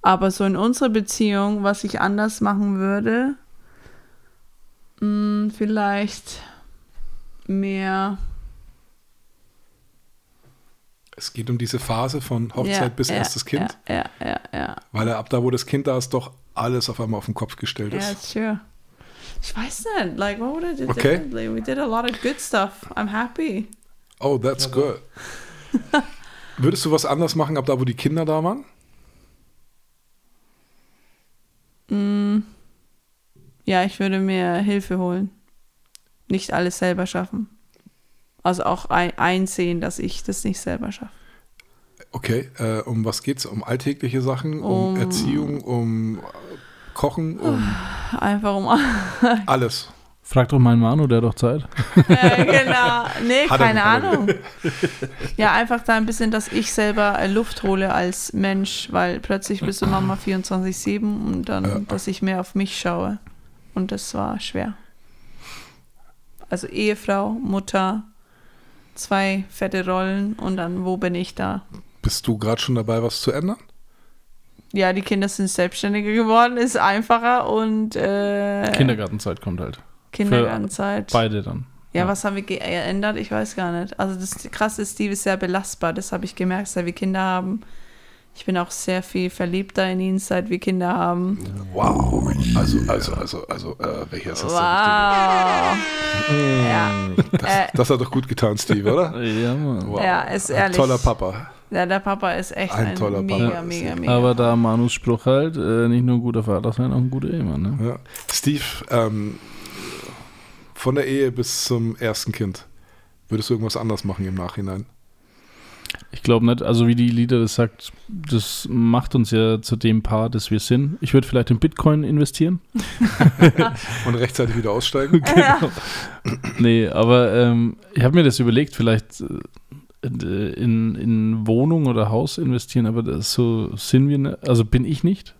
Aber so in unserer Beziehung, was ich anders machen würde, mh, vielleicht mehr. Es geht um diese Phase von Hochzeit ja, bis ja, erstes Kind, Ja, ja, ja, ja. weil er ab da, wo das Kind da ist, doch alles auf einmal auf den Kopf gestellt Ja, ist. it's true. Ich weiß nicht, like, what would I do Okay. differently? We did a lot of good stuff. I'm happy. Oh, that's good. Würdest du was anders machen, ab da, wo die Kinder da waren? Ja, ich würde mir Hilfe holen. Nicht alles selber schaffen. Also auch ein, einsehen, dass ich das nicht selber schaffe. Okay, äh, um was geht's? Um alltägliche Sachen, um, Um- Erziehung, um äh, Kochen, um Einfach um. alles. Frag doch meinen Manu, der hat doch Zeit. ja, genau. Nee, Hat keine Ahnung. Ja, einfach da ein bisschen, dass ich selber äh, Luft hole als Mensch, weil plötzlich bist du Mama 24-7 und dann, Ja. dass ich mehr auf mich schaue. Und das war schwer. Also Ehefrau, Mutter, zwei fette Rollen und dann, wo bin ich da? Bist du gerade schon dabei, was zu ändern? Ja, die Kinder sind selbstständiger geworden, ist einfacher und äh, Kindergartenzeit kommt halt. Kindergartenzeit. Beide dann. Ja, was haben wir geändert? Ich weiß gar nicht. Also das krasse ist, Steve ist sehr belastbar. Das habe ich gemerkt, seit wir Kinder haben. Ich bin auch sehr viel verliebter in ihn, seit wir Kinder haben. Wow. Also, also, also, also, äh, welcher ist das? Wow. Ja, Das, Äh. das hat doch gut getan, Steve, oder? Ja, Mann. Wow. ja, ist Ein ehrlich. toller Papa. Ja, der Papa ist echt Ein ein, toller mega, Papa. mega, mega. Aber da Manus Spruch halt, äh, nicht nur ein guter Vater sein, auch ein guter Ehemann. Ne? Ja. Steve, ähm, von der Ehe bis zum ersten Kind, würdest du irgendwas anders machen im Nachhinein? Ich glaube nicht, also wie die Lieder das sagt, das macht uns ja zu dem Paar, das wir sind. Ich würde vielleicht in Bitcoin investieren. Und rechtzeitig wieder aussteigen? Nee, aber ähm, ich habe mir das überlegt, vielleicht äh, in, in Wohnung oder Haus investieren, aber das, so sind wir, ne, also bin ich nicht.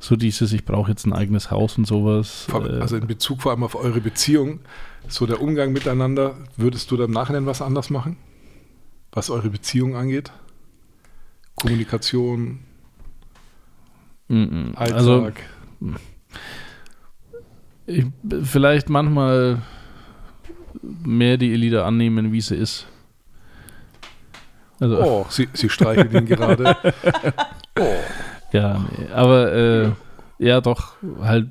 So dieses, ich brauche jetzt ein eigenes Haus und sowas. Äh, Also in Bezug vor allem auf eure Beziehung, so der Umgang miteinander, würdest du dann im Nachhinein was anders machen? Was eure Beziehung angeht? Kommunikation, mm, mm. Alltag. also ich, vielleicht manchmal mehr die Elite annehmen, wie sie ist. Also, oh, sie, sie streichelt ihn gerade. Oh. Ja, nee, aber äh, ja, doch, halt,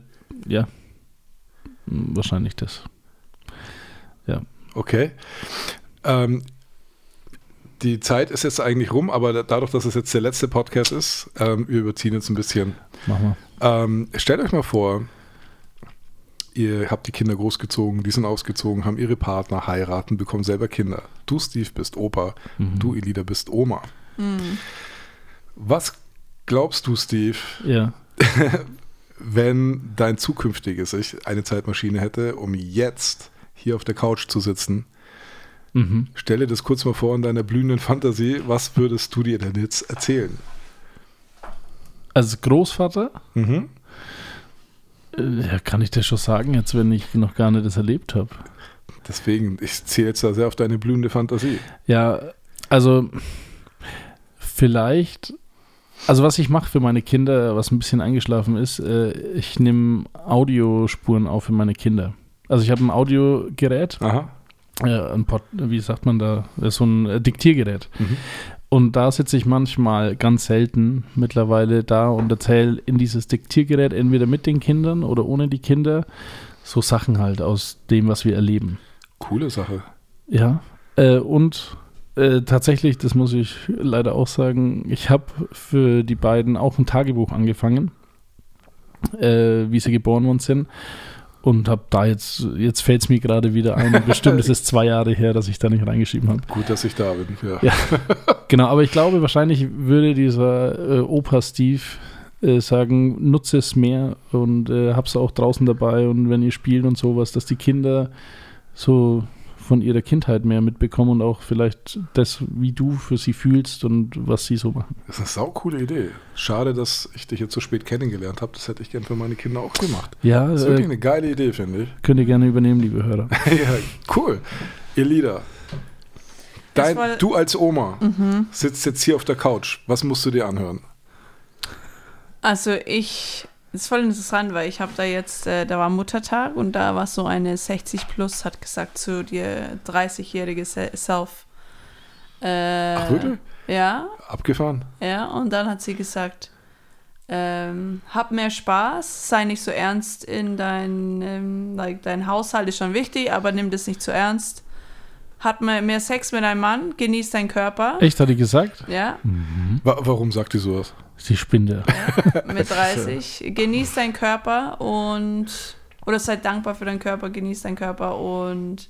ja, wahrscheinlich das. Okay. Ähm, die Zeit ist jetzt eigentlich rum, aber da- dadurch, dass es jetzt der letzte Podcast ist, ähm, wir überziehen jetzt ein bisschen. Machen Ähm, stellt euch mal vor, ihr habt die Kinder großgezogen, die sind ausgezogen, haben ihre Partner, heiraten, bekommen selber Kinder. Du, Steve, bist Opa, wir. Mhm. du, Elida, bist Oma. Was glaubst du, Steve, Ja. wenn dein zukünftiges Ich eine Zeitmaschine hätte, um jetzt hier auf der Couch zu sitzen? Mhm. Stelle das kurz mal vor in deiner blühenden Fantasie. Was würdest du dir denn jetzt erzählen? Als Großvater, Mhm. äh, ja, kann ich das schon sagen, jetzt, wenn ich noch gar nicht das erlebt habe. Deswegen, ich zähle jetzt da sehr auf deine blühende Fantasie. Ja, also vielleicht, also was ich mache für meine Kinder, was ein bisschen eingeschlafen ist, äh, ich nehme Audiospuren auf für meine Kinder. Also ich habe ein Audiogerät, Aha. Äh, ein Pod, wie sagt man da, äh, so ein äh, Diktiergerät. Mhm. Und da sitze ich manchmal ganz selten mittlerweile da und erzähle in dieses Diktiergerät entweder mit den Kindern oder ohne die Kinder so Sachen halt aus dem, was wir erleben. Coole Sache. Ja, äh, und äh, tatsächlich, das muss ich leider auch sagen, ich habe für die beiden auch ein Tagebuch angefangen, äh, wie sie geboren worden sind. Und habe da jetzt, jetzt fällt es mir gerade wieder ein, bestimmt ist es zwei Jahre her, dass ich da nicht reingeschrieben habe. Gut, dass ich da bin. Ja. Ja. Genau, aber ich glaube, wahrscheinlich würde dieser äh, Opa Steve äh, sagen, nutze es mehr und äh, hab's auch draußen dabei und wenn ihr spielt und sowas, dass die Kinder so von ihrer Kindheit mehr mitbekommen und auch vielleicht das, wie du für sie fühlst und was sie so machen. Das ist eine saukoole Idee. Schade, dass ich dich jetzt so spät kennengelernt habe. Das hätte ich gern für meine Kinder auch gemacht. Ja, Das ist wirklich äh, eine geile Idee, finde ich. könnt ihr gerne übernehmen, liebe Hörer. ja, cool. Elida, dein, war- du als Oma sitzt jetzt hier auf der Couch. Was musst du dir anhören? Also ich, ist voll interessant, weil ich habe da jetzt, äh, da war Muttertag und da war so eine 60 plus, hat gesagt zu dir 30-jährige Se Self. Äh, Ach, wirklich? Ja, Abgefahren? ja, und dann hat sie gesagt, ähm, hab mehr Spaß, sei nicht so ernst in dein, ähm, like, dein Haushalt ist schon wichtig, aber nimm das nicht zu ernst. Hat mehr, mehr Sex mit deinem Mann, genieß deinen Körper. Echt, hat die gesagt? Ja, Wa warum sagt die sowas? Sie spinnt ja. mit 30. Genieß deinen Körper und oder sei dankbar für deinen Körper, genieß deinen Körper und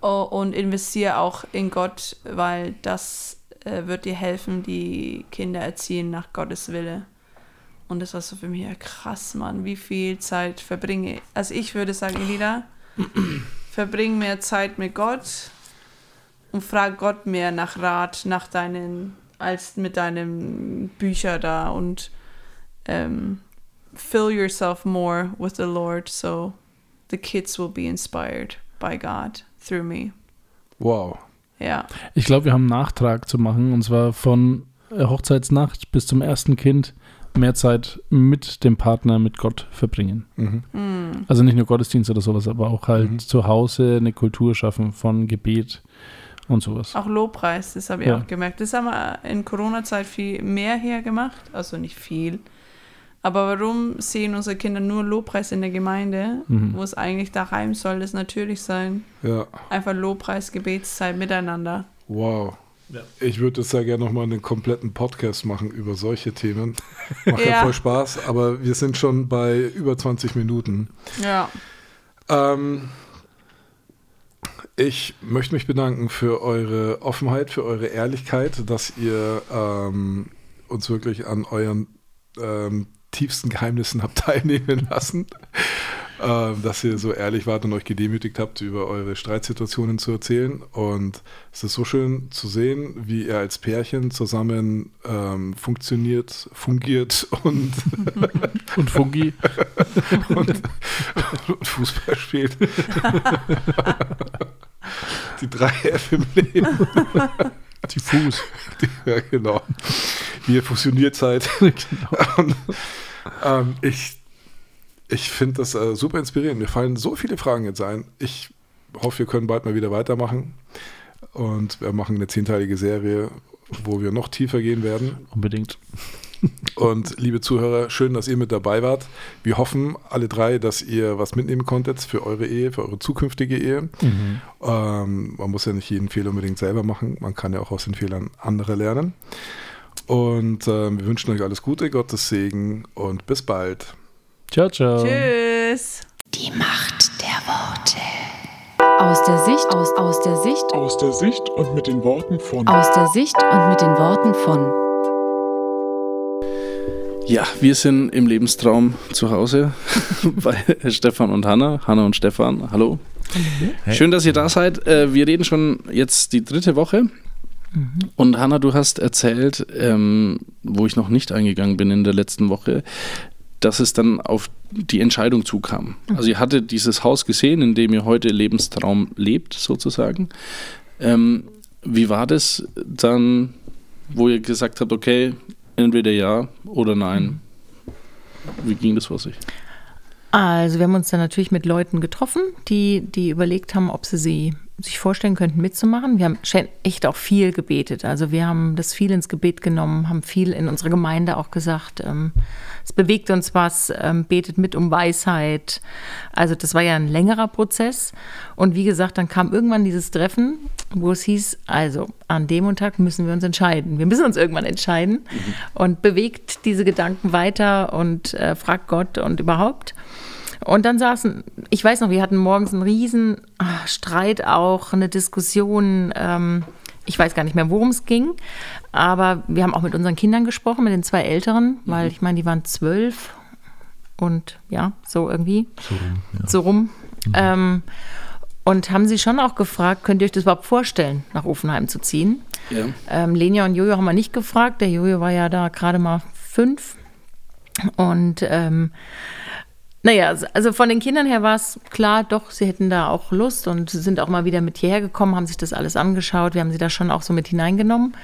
oh, und investiere auch in Gott, weil das äh, wird dir helfen, die Kinder erziehen nach Gottes Wille. Und das war so für mich ja krass, Mann, wie viel Zeit verbringe. Also ich würde sagen, Elida, verbring mehr Zeit mit Gott und frag Gott mehr nach Rat, nach deinen, als mit deinen Bücher da und ähm, fill yourself more with the Lord so the kids will be inspired by God through me. Wow. Ja, Ich glaube, wir haben einen Nachtrag zu machen und zwar von äh, Hochzeitsnacht bis zum ersten Kind mehr Zeit mit dem Partner, mit Gott verbringen. Mhm. Also nicht nur Gottesdienst oder sowas, aber auch halt Mhm. zu Hause eine Kultur schaffen von Gebet und sowas. auch Lobpreis, das habe ich Ja. auch gemerkt. Das haben wir in Corona-Zeit viel mehr hergemacht, also nicht viel. Aber warum sehen unsere Kinder nur Lobpreis in der Gemeinde, Mhm. wo es eigentlich daheim soll das natürlich sein? Ja. Einfach Lobpreis, Gebetszeit miteinander. Wow. Ich würde jetzt ja gerne nochmal einen kompletten Podcast machen über solche Themen. Macht ja. Ja. voll Spaß, aber wir sind schon bei über 20 Minuten. Ja. Ähm, ich möchte mich bedanken für eure Offenheit, für eure Ehrlichkeit, dass ihr ähm, uns wirklich an euren ähm, tiefsten Geheimnissen habt teilnehmen lassen. Ähm, dass ihr so ehrlich wart und euch gedemütigt habt, über eure Streitsituationen zu erzählen. Und es ist so schön zu sehen, wie ihr als Pärchen zusammen ähm, funktioniert, fungiert und Und Fungi, und, und Fußball spielt. Die drei F im Leben. diffus. Ja, genau. Wie ihr fusioniert seid. Und, ähm, ich ich finde das äh, super inspirierend. Mir fallen so viele Fragen jetzt ein. Ich hoffe, wir können bald mal wieder weitermachen. Und wir machen eine zehnteilige Serie, wo wir noch tiefer gehen werden. Unbedingt. Und liebe Zuhörer, schön, dass ihr mit dabei wart. Wir hoffen alle drei, dass ihr was mitnehmen konntet für eure Ehe, für eure zukünftige Ehe. Ähm, man muss ja nicht jeden Fehler unbedingt selber machen. Man kann ja auch aus den Fehlern anderer lernen. Und ähm, wir wünschen euch alles Gute, Gottes Segen und bis bald. Ciao, ciao. Tschüss. Die Macht der Worte. Aus der Sicht, aus, aus der Sicht, Aus der Sicht und mit den Worten von aus der Sicht und mit den Worten von. Ja, wir sind im Lebenstraum zu Hause bei Stefan und Hanna. Hanna und Stefan, hallo. Schön, dass ihr da seid. Äh, Wir reden schon jetzt die dritte Woche. Und Hanna, du hast erzählt, ähm, wo ich noch nicht eingegangen bin in der letzten Woche, dass es dann auf die Entscheidung zukam. Also ihr hattet dieses Haus gesehen, in dem ihr heute Lebenstraum lebt, sozusagen. Ähm, wie war das dann, wo ihr gesagt habt, okay, entweder ja oder nein? Wie ging das vor sich? Also wir haben uns dann natürlich mit Leuten getroffen, die, die überlegt haben, ob sie sie sich vorstellen könnten, mitzumachen. Wir haben echt auch viel gebetet. Also wir haben das viel ins Gebet genommen, haben viel in unserer Gemeinde auch gesagt, ähm, es bewegt uns was, ähm, betet mit um Weisheit. Also das war ja ein längerer Prozess. Und wie gesagt, dann kam irgendwann dieses Treffen, wo es hieß, also an dem und Tag müssen wir uns entscheiden. Wir müssen uns irgendwann entscheiden und bewegt diese Gedanken weiter und äh, fragt Gott und überhaupt. Und dann saßen, ich weiß noch, wir hatten morgens einen riesen ah, Streit auch, eine Diskussion. Ähm, ich weiß gar nicht mehr, worum es ging. Aber wir haben auch mit unseren Kindern gesprochen, mit den zwei Älteren, weil ich meine, die waren zwölf und ja, so irgendwie. So rum. So rum. Ähm, und haben sie schon auch gefragt, könnt ihr euch das überhaupt vorstellen, nach Offenheim zu ziehen? Ja. Ähm, Lenia und Jojo haben wir nicht gefragt. Der Jojo war ja da gerade mal fünf. Und ähm, naja, also von den Kindern her war es klar, doch, sie hätten da auch Lust und sind auch mal wieder mit hierher gekommen, haben sich das alles angeschaut. Wir haben sie da schon auch so mit hineingenommen.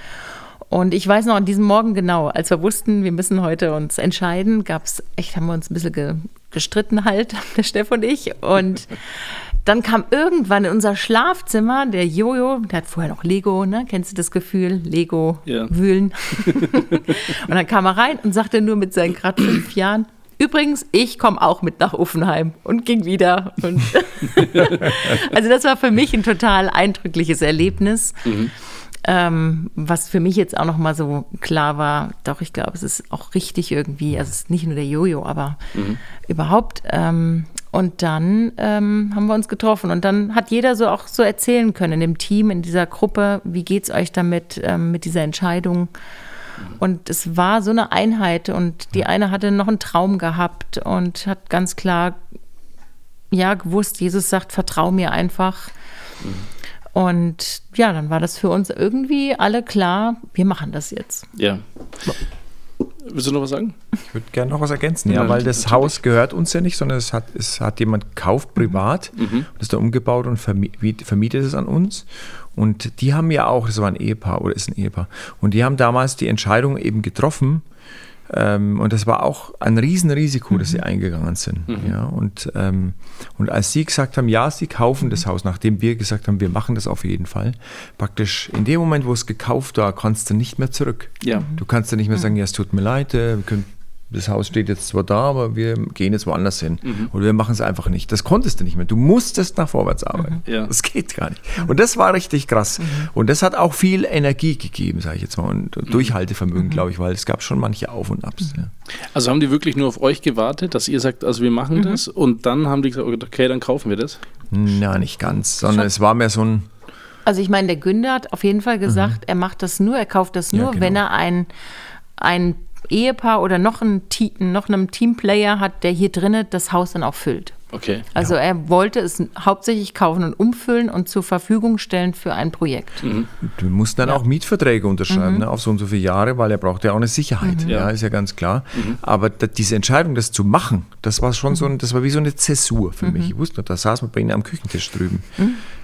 Und ich weiß noch an diesem Morgen genau, als wir wussten, wir müssen heute uns entscheiden, gab es echt, haben wir uns ein bisschen ge gestritten halt, der Steff und ich. Und dann kam irgendwann in unser Schlafzimmer der Jojo, der hat vorher noch Lego, ne? Kennst du das Gefühl? Lego Ja. wühlen. und dann kam er rein und sagte nur mit seinen gerade fünf Jahren, übrigens, ich komme auch mit nach Offenheim und ging wieder. Und also das war für mich ein total eindrückliches Erlebnis. Ähm, was für mich jetzt auch noch mal so klar war, doch, ich glaube, es ist auch richtig irgendwie, also es ist nicht nur der Jojo, aber überhaupt. Ähm, und dann ähm, haben wir uns getroffen und dann hat jeder so auch so erzählen können in dem Team, in dieser Gruppe, wie geht's euch damit, ähm, mit dieser Entscheidung. Und es war so eine Einheit und die eine hatte noch einen Traum gehabt und hat ganz klar ja gewusst, Jesus sagt, vertrau mir einfach. Und ja, dann war das für uns irgendwie alle klar, wir machen das jetzt. Ja. Willst du noch was sagen? Ich würde gerne noch was ergänzen, ja, Ja, weil das natürlich. Haus gehört uns ja nicht, sondern es hat, es hat jemand gekauft privat Mhm. und ist da umgebaut und vermietet, vermietet es an uns. Und die haben ja auch, das war ein Ehepaar oder ist ein Ehepaar, und die haben damals die Entscheidung eben getroffen. Ähm, und das war auch ein Riesenrisiko, das sie eingegangen sind. Ja, und, ähm, und als sie gesagt haben, ja, sie kaufen das Haus, nachdem wir gesagt haben, wir machen das auf jeden Fall, praktisch in dem Moment, wo es gekauft war, kannst du nicht mehr zurück. Ja. Du kannst ja nicht mehr sagen, ja, es tut mir leid, äh, wir können, das Haus steht jetzt zwar da, aber wir gehen jetzt woanders hin. Oder wir machen es einfach nicht. Das konntest du nicht mehr. Du musstest nach vorwärts arbeiten. Ja. Das geht gar nicht. Und das war richtig krass. Und das hat auch viel Energie gegeben, sage ich jetzt mal, und Durchhaltevermögen, glaube ich, weil es gab schon manche Auf und Abs. Ja. Also haben die wirklich nur auf euch gewartet, dass ihr sagt, also wir machen das und dann haben die gesagt, okay, dann kaufen wir das. Na, nicht ganz, sondern es war mehr so ein, Also ich meine, der Günder hat auf jeden Fall gesagt, er macht das nur, er kauft das nur, Ja, genau. wenn er ein, ein Ehepaar oder noch, ein, noch einem Teamplayer hat, der hier drinnen das Haus dann auch füllt. Okay. Also er wollte es hauptsächlich kaufen und umfüllen und zur Verfügung stellen für ein Projekt. Du musst dann auch Mietverträge unterschreiben, ne, auf so und so viele Jahre, weil er braucht ja auch eine Sicherheit. Ja, ist ja ganz klar. Aber da, diese Entscheidung, das zu machen, das war schon so ein, das war wie so eine Zäsur für mich. Ich wusste noch, da saßen wir bei ihnen am Küchentisch drüben,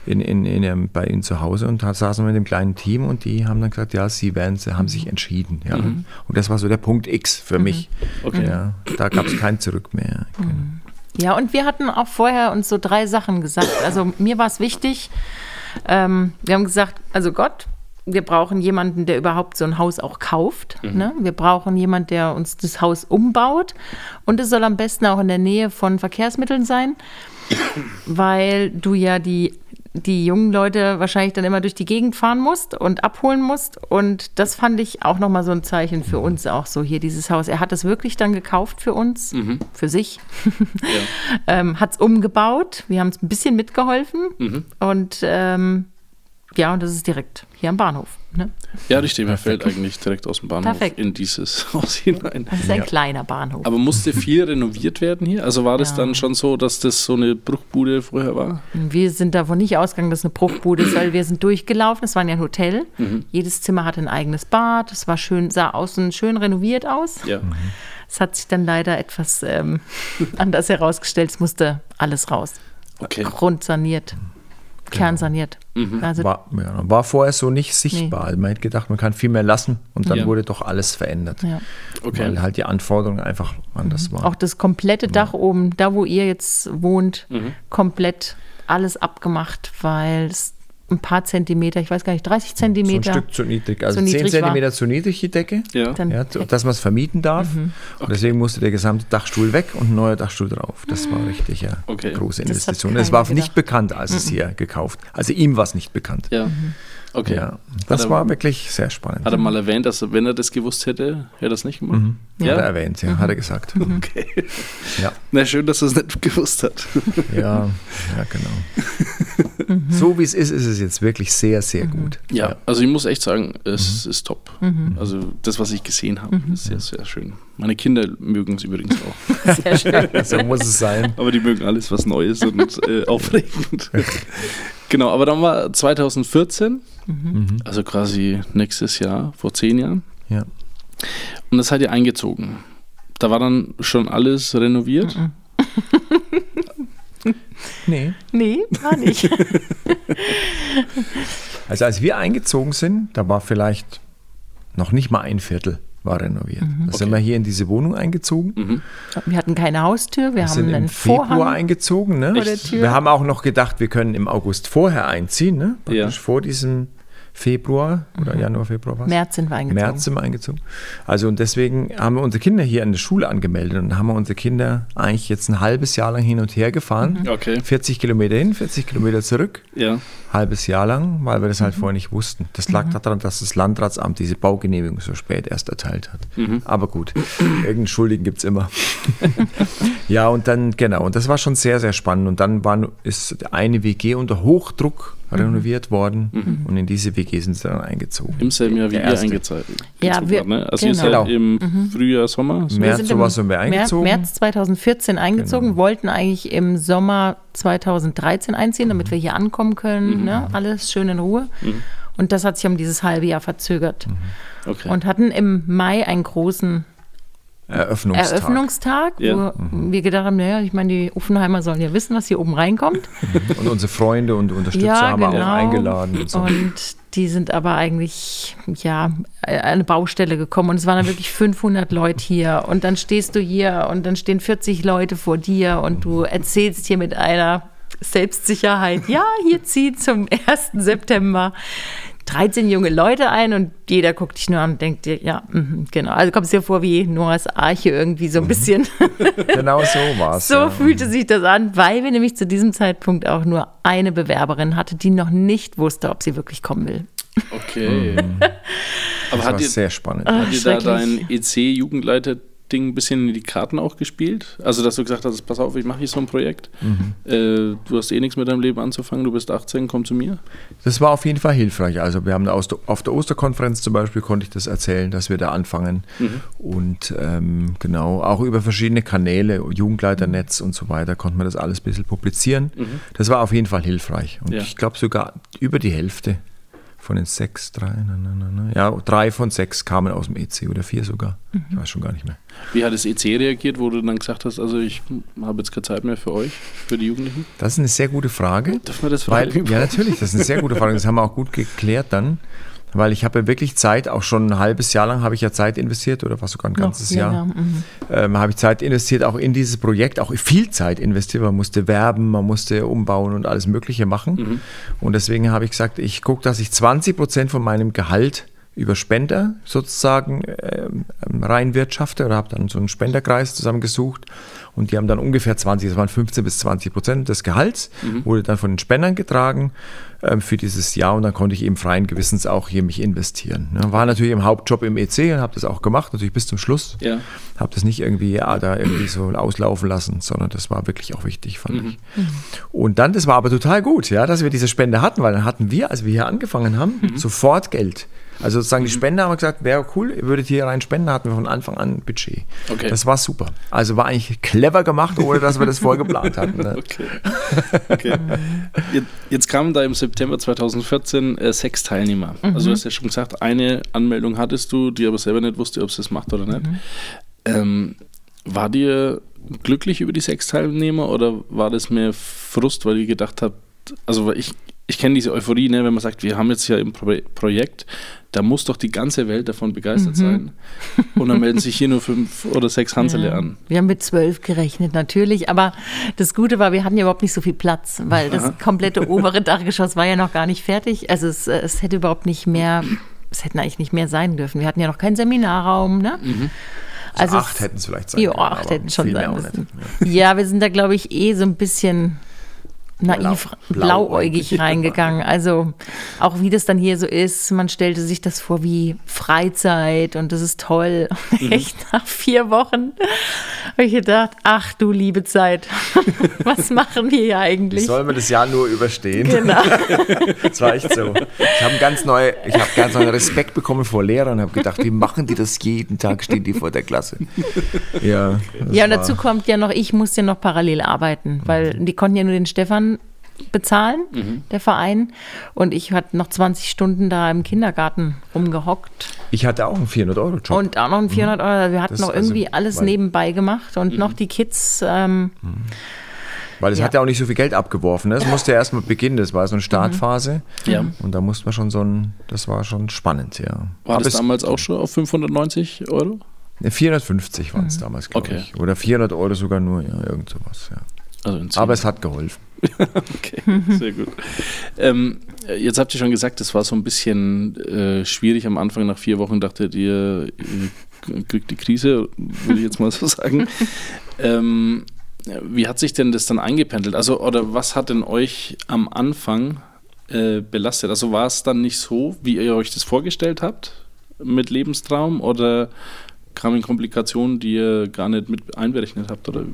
in, in, in, ihrem- bei ihnen zu Hause und da saßen wir mit dem kleinen Team und die haben dann gesagt, ja, sie werden, sie haben sich entschieden. Ja. Und das war so der Punkt X für mich. Okay. Ja, da gab es kein Zurück mehr. Genau. Ja, und wir hatten auch vorher uns so drei Sachen gesagt. Also mir war es wichtig, ähm, wir haben gesagt, also Gott, wir brauchen jemanden, der überhaupt so ein Haus auch kauft. Ne? Wir brauchen jemanden, der uns das Haus umbaut. Und es soll am besten auch in der Nähe von Verkehrsmitteln sein, weil du ja die die jungen Leute wahrscheinlich dann immer durch die Gegend fahren musst und abholen musst. Und das fand ich auch nochmal so ein Zeichen für uns auch so hier, dieses Haus. Er hat es wirklich dann gekauft für uns, für sich. ähm, hat es umgebaut. Wir haben es ein bisschen mitgeholfen. Und ähm, ja, und das ist direkt hier am Bahnhof. Ne? Ja, richtig. Man fällt eigentlich direkt aus dem Bahnhof Perfekt. in dieses Haus hinein. Das ist ein kleiner Bahnhof. Aber musste viel renoviert werden hier? Also war das Ja. dann schon so, dass das so eine Bruchbude vorher war? Wir sind davon nicht ausgegangen, dass es eine Bruchbude ist, weil wir sind durchgelaufen. Es war ja ein Hotel. Jedes Zimmer hatte ein eigenes Bad. Es war schön, sah außen schön renoviert aus. Ja. Es hat sich dann leider etwas ähm, anders herausgestellt. Es musste alles raus. Okay. Grundsaniert, kernsaniert. Also War, ja, war vorher so nicht sichtbar. Also man hätte gedacht, man kann viel mehr lassen und dann Ja. wurde doch alles verändert. ja. Okay. Weil halt die Anforderungen einfach anders waren. auch das komplette Dach oben, da wo ihr jetzt wohnt, Mhm. komplett alles abgemacht, weil es ein paar Zentimeter, ich weiß gar nicht, 30 so ein Zentimeter. Stück zu niedrig. Also zu 10 niedrig war. Zentimeter zu niedrig die Decke. Ja. Ja, dass man es vermieten darf. Mhm. Und deswegen musste der gesamte Dachstuhl weg und ein neuer Dachstuhl drauf. Das war richtig ja Okay. große Investition. Es war gedacht. nicht bekannt, als es hier gekauft. Also ihm war es nicht bekannt. Ja. Okay. Ja, das er- war wirklich sehr spannend. Hat er mal erwähnt, dass er, wenn er das gewusst hätte, hätte er das nicht gemacht? Hat er erwähnt, ja, hat er gesagt. Okay. Ja. Na, schön, dass er es nicht gewusst hat. Ja, ja, genau. So wie es ist, ist es jetzt wirklich sehr, sehr gut. Ja, also ich muss echt sagen, es Mhm. ist top. Also das, was ich gesehen habe, ist sehr, sehr schön. Meine Kinder mögen es übrigens auch. Sehr schön. So muss es sein. Aber die mögen alles, was Neues und äh, aufregend. genau, aber dann war 2014, also quasi nächstes Jahr, vor zehn Jahren. Ja. Und das seid ihr eingezogen. Da war dann schon alles renoviert. Nee. Nee, war nicht. Also als wir eingezogen sind, da war vielleicht noch nicht mal ein Viertel war renoviert. Da sind wir hier in diese Wohnung eingezogen. Wir hatten keine Haustür, wir Wir haben sind im einen Februar Vorhang. eingezogen. Ne? vor der Tür. Wir haben auch noch gedacht, wir können im August vorher einziehen. Ne? Praktisch Ja. vor diesem Februar oder Januar, Februar was? März sind wir eingezogen. März sind wir eingezogen. Also und deswegen haben wir unsere Kinder hier an der Schule angemeldet und haben wir unsere Kinder eigentlich jetzt ein halbes Jahr lang hin und her gefahren. Okay. 40 Kilometer hin, 40 Kilometer zurück. Ja. Halbes Jahr lang, weil wir das halt vorher nicht wussten. Das lag daran, dass das Landratsamt diese Baugenehmigung so spät erst erteilt hat. Aber gut, irgendeinen Schuldigen gibt es immer. ja, und dann, genau, und das war schon sehr, sehr spannend. Und dann war, ist eine WG unter Hochdruck renoviert worden und in diese WG sind sie dann eingezogen. Im selben Jahr wie ihr eingezogen Ja, wir- ne? Also ihr genau. seid im Frühjahr, Sommer? So? März, sind sowas im sind wir eingezogen. Genau. März 2014 eingezogen, wollten eigentlich im Sommer 2013 einziehen, damit wir hier ankommen können. Ne? Alles schön in Ruhe. Und das hat sich um dieses halbe Jahr verzögert. Okay. Und hatten im Mai einen großen Eröffnungstag. Eröffnungstag, Ja. wo wir gedacht haben, naja, ich meine, die Offenheimer sollen ja wissen, was hier oben reinkommt. Und unsere Freunde und Unterstützer haben wir auch eingeladen. Und so. Und die sind aber eigentlich, ja, an eine Baustelle gekommen und es waren dann wirklich 500 Leute hier und dann stehst du hier und dann stehen 40 Leute vor dir und du erzählst hier mit einer Selbstsicherheit, ja, hier zieht zum 1. September 13 junge Leute ein und jeder guckt dich nur an und denkt dir, ja, mhm, genau. Also kommst dir vor wie Noahs Arche irgendwie so ein bisschen. genau so war es. So ja. fühlte sich das an, weil wir nämlich zu diesem Zeitpunkt auch nur eine Bewerberin hatte, die noch nicht wusste, ob sie wirklich kommen will. okay. Aber Das war hat ihr, sehr spannend. Hat ihr da dein EC-Jugendleiter-Ding ein bisschen in die Karten auch gespielt? Also, dass du gesagt hast, pass auf, ich mache hier so ein Projekt. Mhm. Äh, du hast eh nichts mit deinem Leben anzufangen, du bist 18, komm zu mir. Das war auf jeden Fall hilfreich. Also wir haben da auf der Osterkonferenz zum Beispiel konnte ich das erzählen, dass wir da anfangen. Und ähm, genau, auch über verschiedene Kanäle, Jugendleiternetz und so weiter, konnte man das alles ein bisschen publizieren. Das war auf jeden Fall hilfreich. Und Ja. ich glaube sogar über die Hälfte von den sechs, drei, na, na, na, na, ja, drei von sechs kamen aus dem EC oder vier sogar. Ich weiß schon gar nicht mehr. Wie hat das EC reagiert, wo du dann gesagt hast, also ich habe jetzt keine Zeit mehr für euch, für die Jugendlichen? Das ist eine sehr gute Frage. Dürfen wir das Weil, fragen? ja, natürlich, das ist eine sehr gute Frage. Das haben wir auch gut geklärt dann. Weil ich habe ja wirklich Zeit, auch schon ein halbes Jahr lang habe ich ja Zeit investiert oder was sogar ein ganzes Jahr. länger, mhm. Ähm, habe ich Zeit investiert, auch in dieses Projekt, auch viel Zeit investiert. Man musste werben, man musste umbauen und alles Mögliche machen. Und deswegen habe ich gesagt, ich gucke, dass ich 20 Prozent von meinem Gehalt über Spender sozusagen ähm, reinwirtschafte oder habe dann so einen Spenderkreis zusammengesucht und die haben dann ungefähr 20, das waren 15 bis 20 Prozent des Gehalts, wurde dann von den Spendern getragen für dieses Jahr und dann konnte ich eben freien Gewissens auch hier mich investieren. Ne? War natürlich im Hauptjob im EC und habe das auch gemacht, natürlich bis zum Schluss. Ja. Habe das nicht irgendwie ja, da irgendwie so auslaufen lassen, sondern das war wirklich auch wichtig, fand ich. Und dann, das war aber total gut, ja, dass wir diese Spende hatten, weil dann hatten wir, als wir hier angefangen haben, sofort Geld. Also sozusagen die Spender haben gesagt, wäre cool, ihr würdet hier rein spenden, hatten wir von Anfang an ein Budget. Okay. Das war super. Also war eigentlich clever gemacht, ohne dass wir das vorher geplant hatten. Ne? Okay. okay. Jetzt, kamen da im September 2014 äh, sechs Teilnehmer. Also du hast ja schon gesagt, eine Anmeldung hattest du, die aber selber nicht wusste, ob sie es macht oder nicht. Ähm, war dir glücklich über die sechs Teilnehmer oder war das mehr Frust, weil ihr gedacht habt, also weil ich, ich kenne diese Euphorie, ne, wenn man sagt, wir haben jetzt hier ein Pro Projekt, da muss doch die ganze Welt davon begeistert sein. Und dann melden sich hier nur fünf oder sechs Hansele an. Wir haben mit zwölf gerechnet, natürlich. Aber das Gute war, wir hatten ja überhaupt nicht so viel Platz, weil das komplette obere Dachgeschoss war ja noch gar nicht fertig. Also es, es hätte überhaupt nicht mehr, es hätten eigentlich nicht mehr sein dürfen. Wir hatten ja noch keinen Seminarraum, ne? Also es- acht hätten es vielleicht sein Ja, können, acht hätten schon sein müssen. nicht. Ja, wir sind da, glaube ich, eh so ein bisschen naiv, Blau- blauäugig reingegangen. Also auch wie das dann hier so ist, man stellte sich das vor wie Freizeit und das ist toll. Mhm. Echt nach vier Wochen habe ich gedacht, ach du liebe Zeit, was machen wir hier Wie eigentlich? soll man das Jahr nur überstehen? Genau. Das war echt so. Ich habe ganz neu, ich habe ganz neuen Respekt bekommen vor Lehrern und habe gedacht, wie machen die das jeden Tag, stehen die vor der Klasse. Ja, Ja, und dazu kommt ja noch, ich musste ja noch parallel arbeiten, weil die konnten ja nur den Stefan bezahlen, der Verein. Und ich hatte noch 20 Stunden da im Kindergarten rumgehockt. Ich hatte auch einen 400-Euro-Job. Und auch noch ein 400 Euro. Wir hatten Das noch also, irgendwie alles weil- nebenbei gemacht und noch die Kids. Ähm, Weil es Ja. hat ja auch nicht so viel Geld abgeworfen. Ne? Es musste ja erstmal beginnen, das war so eine Startphase. Ja. Und da musste man schon so ein, das war schon spannend, ja. War Aber das es- damals auch schon auf 590 Euro? Ne, 450 waren es damals, glaube Okay. ich. Oder 400 Euro sogar nur, ja, irgend sowas, ja. Also Aber es hat geholfen. Okay, sehr gut. Ähm, jetzt habt ihr schon gesagt, es war so ein bisschen äh, schwierig am Anfang. Nach vier Wochen dachtet ihr, ihr kriegt die Krise, würde ich jetzt mal so sagen. ähm, wie hat sich denn das dann eingependelt? Also, oder was hat denn euch am Anfang äh, belastet? Also war es dann nicht so, wie ihr euch das vorgestellt habt mit Lebenstraum oder kamen Komplikationen, die ihr gar nicht mit einberechnet habt? Oder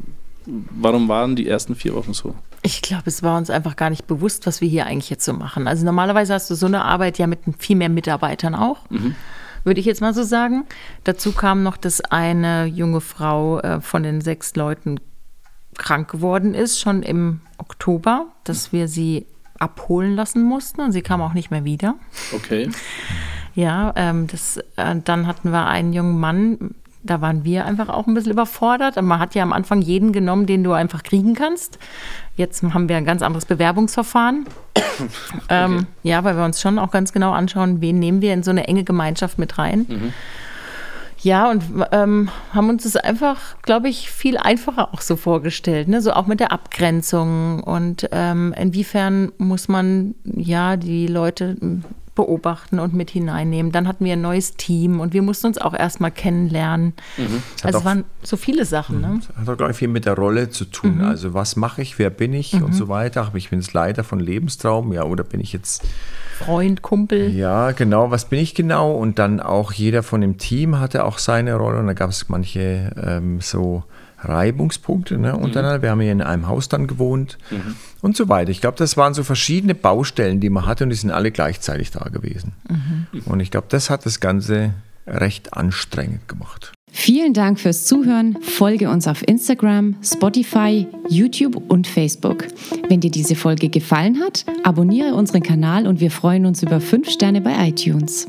warum waren die ersten vier Wochen so? ich glaube, es war uns einfach gar nicht bewusst, was wir hier eigentlich jetzt so machen. Also normalerweise hast du so eine Arbeit ja mit viel mehr Mitarbeitern auch. Würde ich jetzt mal so sagen. Dazu kam noch, dass eine junge Frau äh, von den sechs Leuten krank geworden ist, schon im Oktober, dass wir sie abholen lassen mussten und sie kam auch nicht mehr wieder. Okay. Ja, ähm, das, äh, dann hatten wir einen jungen Mann, da waren wir einfach auch ein bisschen überfordert. Man hat ja am Anfang jeden genommen, den du einfach kriegen kannst. Jetzt haben wir ein ganz anderes Bewerbungsverfahren. ähm, ja, weil wir uns schon auch ganz genau anschauen, wen nehmen wir in so eine enge Gemeinschaft mit rein. Ja, und ähm, haben uns das einfach, glaube ich, viel einfacher auch so vorgestellt. Ne? So auch mit der Abgrenzung und ähm, inwiefern muss man ja die Leute beobachten und mit hineinnehmen. Dann hatten wir ein neues Team und wir mussten uns auch erstmal kennenlernen. Hat Also es waren so viele Sachen. Ne? Hat auch, glaube ich, viel mit der Rolle zu tun. Also was mache ich, wer bin ich und so weiter. Aber ich bin jetzt Leiter von Lebenstraum, ja, oder bin ich jetzt, Freund, Kumpel. ja, genau, was bin ich genau? Und dann auch jeder von dem Team hatte auch seine Rolle und da gab es manche ähm, so Reibungspunkte ne, untereinander. Wir haben hier in einem Haus dann gewohnt und so weiter. Ich glaube, das waren so verschiedene Baustellen, die man hatte und die sind alle gleichzeitig da gewesen. Und ich glaube, das hat das Ganze recht anstrengend gemacht. Vielen Dank fürs Zuhören. Folge uns auf Instagram, Spotify, YouTube und Facebook. Wenn dir diese Folge gefallen hat, abonniere unseren Kanal und wir freuen uns über 5 Sterne bei iTunes.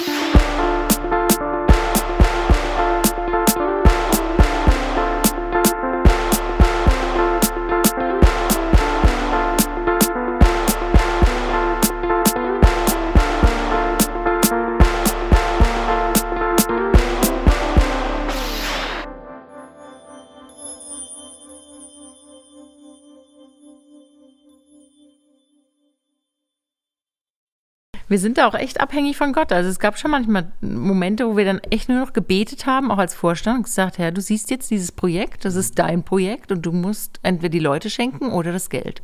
Wir sind da auch echt abhängig von Gott. Also es gab schon manchmal Momente, wo wir dann echt nur noch gebetet haben, auch als Vorstand, und gesagt, Herr, du siehst jetzt dieses Projekt, das ist dein Projekt und du musst entweder die Leute schenken oder das Geld.